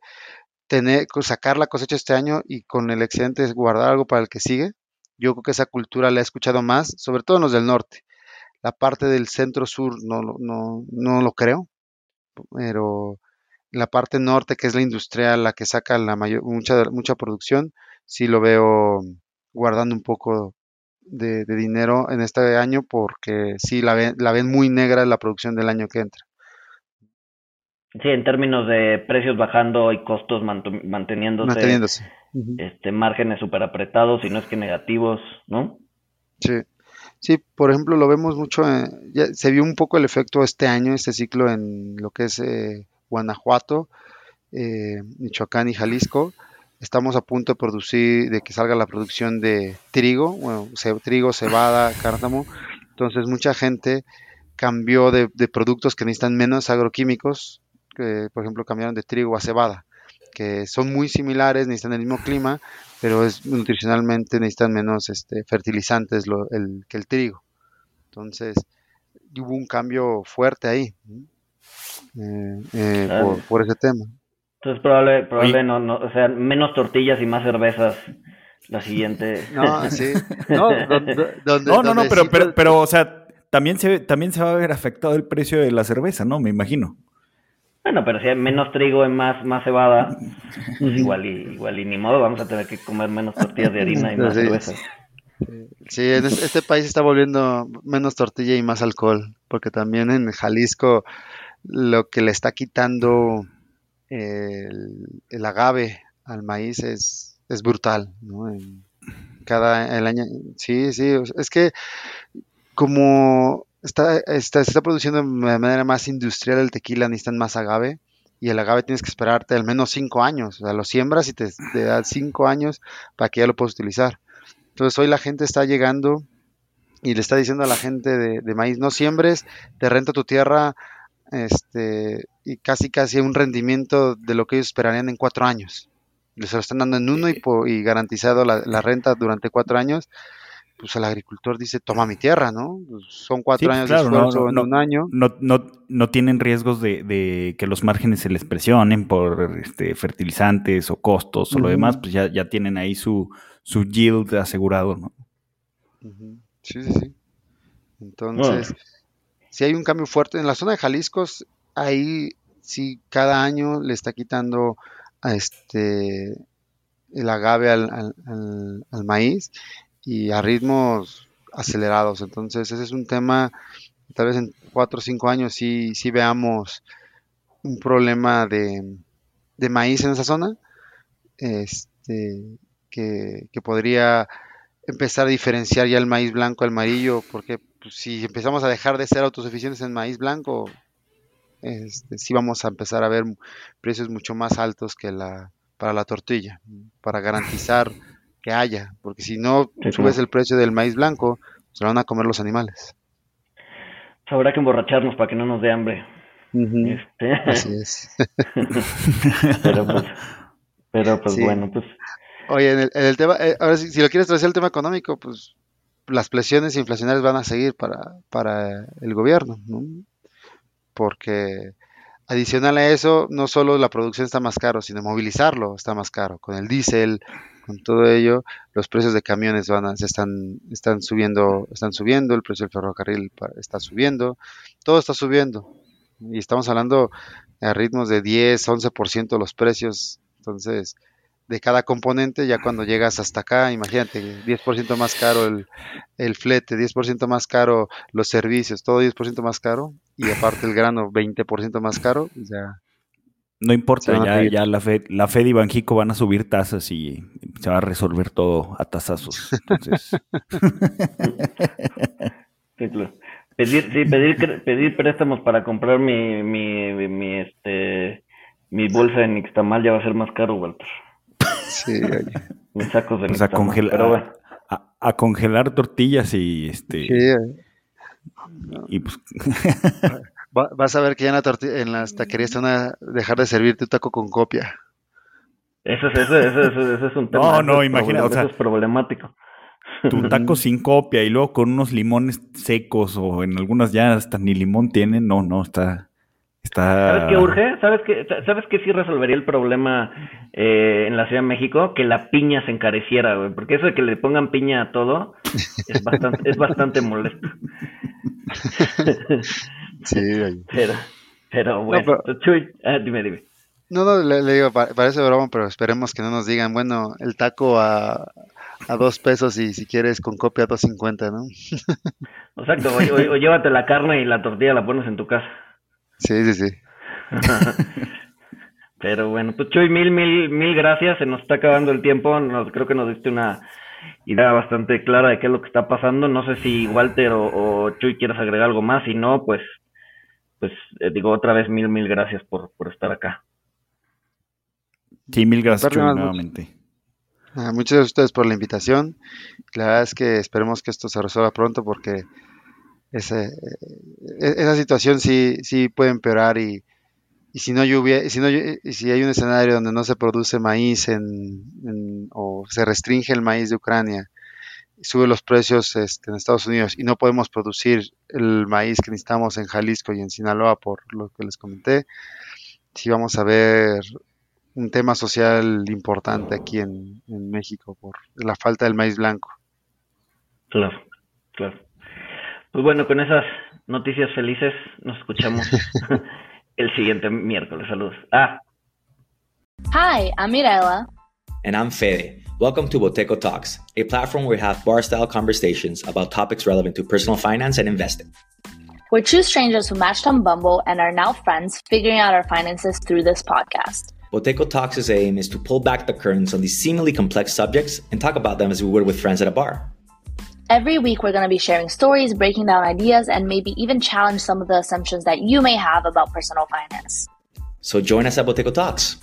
tener, sacar la cosecha este año y con el excedente guardar algo para el que sigue. Yo creo que esa cultura la he escuchado más, sobre todo en los del norte. La parte del centro-sur no, no, no lo creo, pero la parte norte, que es la industrial, la que saca la mayor, mucha, mucha producción, sí lo veo guardando un poco de, dinero en este año porque sí la ven, la ven muy negra la producción del año que entra. Sí, en términos de precios bajando y costos manteniéndose, manteniéndose. este márgenes súper apretados y no es que negativos, ¿no? Sí. Sí, por ejemplo, lo vemos mucho, ya se vio un poco el efecto este año, este ciclo en lo que es eh, Guanajuato, eh, Michoacán y Jalisco, Estamos a punto de producir, de que salga la producción de trigo, bueno, trigo, cebada, cártamo. Entonces mucha gente cambió de, productos que necesitan menos agroquímicos, que por ejemplo cambiaron de trigo a cebada, que son muy similares, necesitan el mismo clima, pero es nutricionalmente necesitan menos este, fertilizantes el, que el trigo. Entonces hubo un cambio fuerte ahí eh, eh, por, por, ese tema. Entonces probable, probable no, no, o sea, menos tortillas y más cervezas la siguiente. No, sí. No, no, no, no, pero, pero, pero, o sea, también se, también se va a ver afectado el precio de la cerveza, ¿no? Me imagino. Bueno, pero si hay menos trigo y más, más cebada, pues igual y, igual y ni modo, vamos a tener que comer menos tortillas de harina y más cerveza. Sí, este país está volviendo menos tortilla y más alcohol, porque también en Jalisco lo que le está quitando el, agave al maíz es, es brutal, ¿no? En cada el año, sí, sí, es que como está, está, se está produciendo de manera más industrial el tequila, necesitan más agave, y el agave tienes que esperarte al menos cinco años, o sea, lo siembras y te, te da cinco años para que ya lo puedas utilizar. Entonces hoy la gente está llegando y le está diciendo a la gente de, de maíz, no siembres, te renta tu tierra este, y casi casi un rendimiento de lo que ellos esperarían en cuatro años. Les lo están dando en uno y, y garantizado la, renta durante cuatro años. Pues el agricultor dice, toma mi tierra, ¿no? Pues, son cuatro pues años de esfuerzo en un año. No, no, no tienen riesgos de, que los márgenes se les presionen por este, fertilizantes o costos o lo demás, pues ya, ya tienen ahí su, su yield asegurado, ¿no? Sí, sí, sí. Entonces, si hay un cambio fuerte. En la zona de Jalisco, ahí sí cada año le está quitando a este el agave al, maíz y a ritmos acelerados. Entonces, ese es un tema, tal vez en cuatro o cinco años sí, sí veamos un problema de, maíz en esa zona, este, que, que podría empezar a diferenciar ya el maíz blanco al amarillo, porque pues, si empezamos a dejar de ser autosuficientes en maíz blanco, este, sí vamos a empezar a ver precios mucho más altos que la para la tortilla, para garantizar que haya, porque si no subes el precio del maíz blanco, se lo van a comer los animales. Habrá que emborracharnos para que no nos dé hambre. este... Así es. pero pues, pero pues bueno, pues Oye, en el, tema, eh, ahora si, si, lo quieres traer el tema económico, pues las presiones inflacionarias van a seguir para, para el gobierno, ¿no? Porque adicional a eso, no solo la producción está más caro, sino movilizarlo está más caro. Con el diésel, con todo ello, los precios de camiones van a, se están, están subiendo, están subiendo, el precio del ferrocarril está subiendo, todo está subiendo. Y estamos hablando a ritmos de 10, 11% los precios. Entonces, de cada componente, ya cuando llegas hasta acá, imagínate, 10% más caro el, el flete, 10% más caro los servicios, todo 10% más caro, y aparte el grano 20% más caro, ya... No importa, ya, ya la, Fed, la Fed y Banjico van a subir tasas y se va a resolver todo a tasazos. Entonces... pedir, sí, pedir, pedir préstamos para comprar mi, mi, mi, este, mi bolsa en Nixtamal ya va a ser más caro, Walter. Sí, Mis sacos de pues a, congelar, a, congelar tortillas y este. Y pues. vas a ver que ya en, la en las taquerías te van a dejar de servir tu taco con copia. Eso es, eso, eso, eso, es un tema. No, no, imagina, eso es problemático. Tu taco sin copia y luego con unos limones secos o en algunas ya hasta ni limón tienen, no, no, está. ¿Sabes qué urge? ¿Sabes qué, ¿Sabes qué sí resolvería el problema eh, en la Ciudad de México? Que la piña se encareciera, güey. Porque eso de que le pongan piña a todo es bastante, es bastante molesto. sí, Pero, pero bueno, Chuy, ah, dime, dime. No, no, le, digo, parece broma, pero esperemos que no nos digan, bueno, el taco a, a dos pesos y si quieres con copia a dos cincuenta, ¿no? Exacto, o llévate la carne y la tortilla la pones en tu casa. Sí, sí, sí. Pero bueno, pues Chuy, mil, mil, mil gracias. Se nos está acabando el tiempo. Nos, creo que nos diste una idea bastante clara de qué es lo que está pasando. No sé si Walter o, Chuy quieres agregar algo más. Si no, pues, pues eh, digo otra vez mil, mil gracias por, por estar acá. Sí, mil gracias, Chuy, nuevamente. Muchas gracias a ustedes por la invitación. La verdad es que esperemos que esto se resuelva pronto porque ese, e, esa situación sí, sí puede empeorar y, y si no lluvia, si no si hay un escenario donde no se produce maíz en, o se restringe el maíz de Ucrania, sube los precios este, en Estados Unidos y no podemos producir el maíz que necesitamos en Jalisco y en Sinaloa por lo que les comenté, sí vamos a ver un tema social importante aquí en México por la falta del maíz blanco. Claro, claro. Pues bueno, con esas noticias felices nos escuchamos el siguiente miércoles. Saludos. Ah. Hi, I'm Mirella. And I'm Fede. Welcome to Boteco Talks, a platform where we have bar style conversations about topics relevant to personal finance and investing. We're two strangers who matched on Bumble and are now friends, figuring out our finances through this podcast. Boteco Talks' aim is to pull back the curtains on these seemingly complex subjects and talk about them as we would with friends at a bar. Every week, we're going to be sharing stories, breaking down ideas, and maybe even challenge some of the assumptions that you may have about personal finance. So join us at Boteco Talks.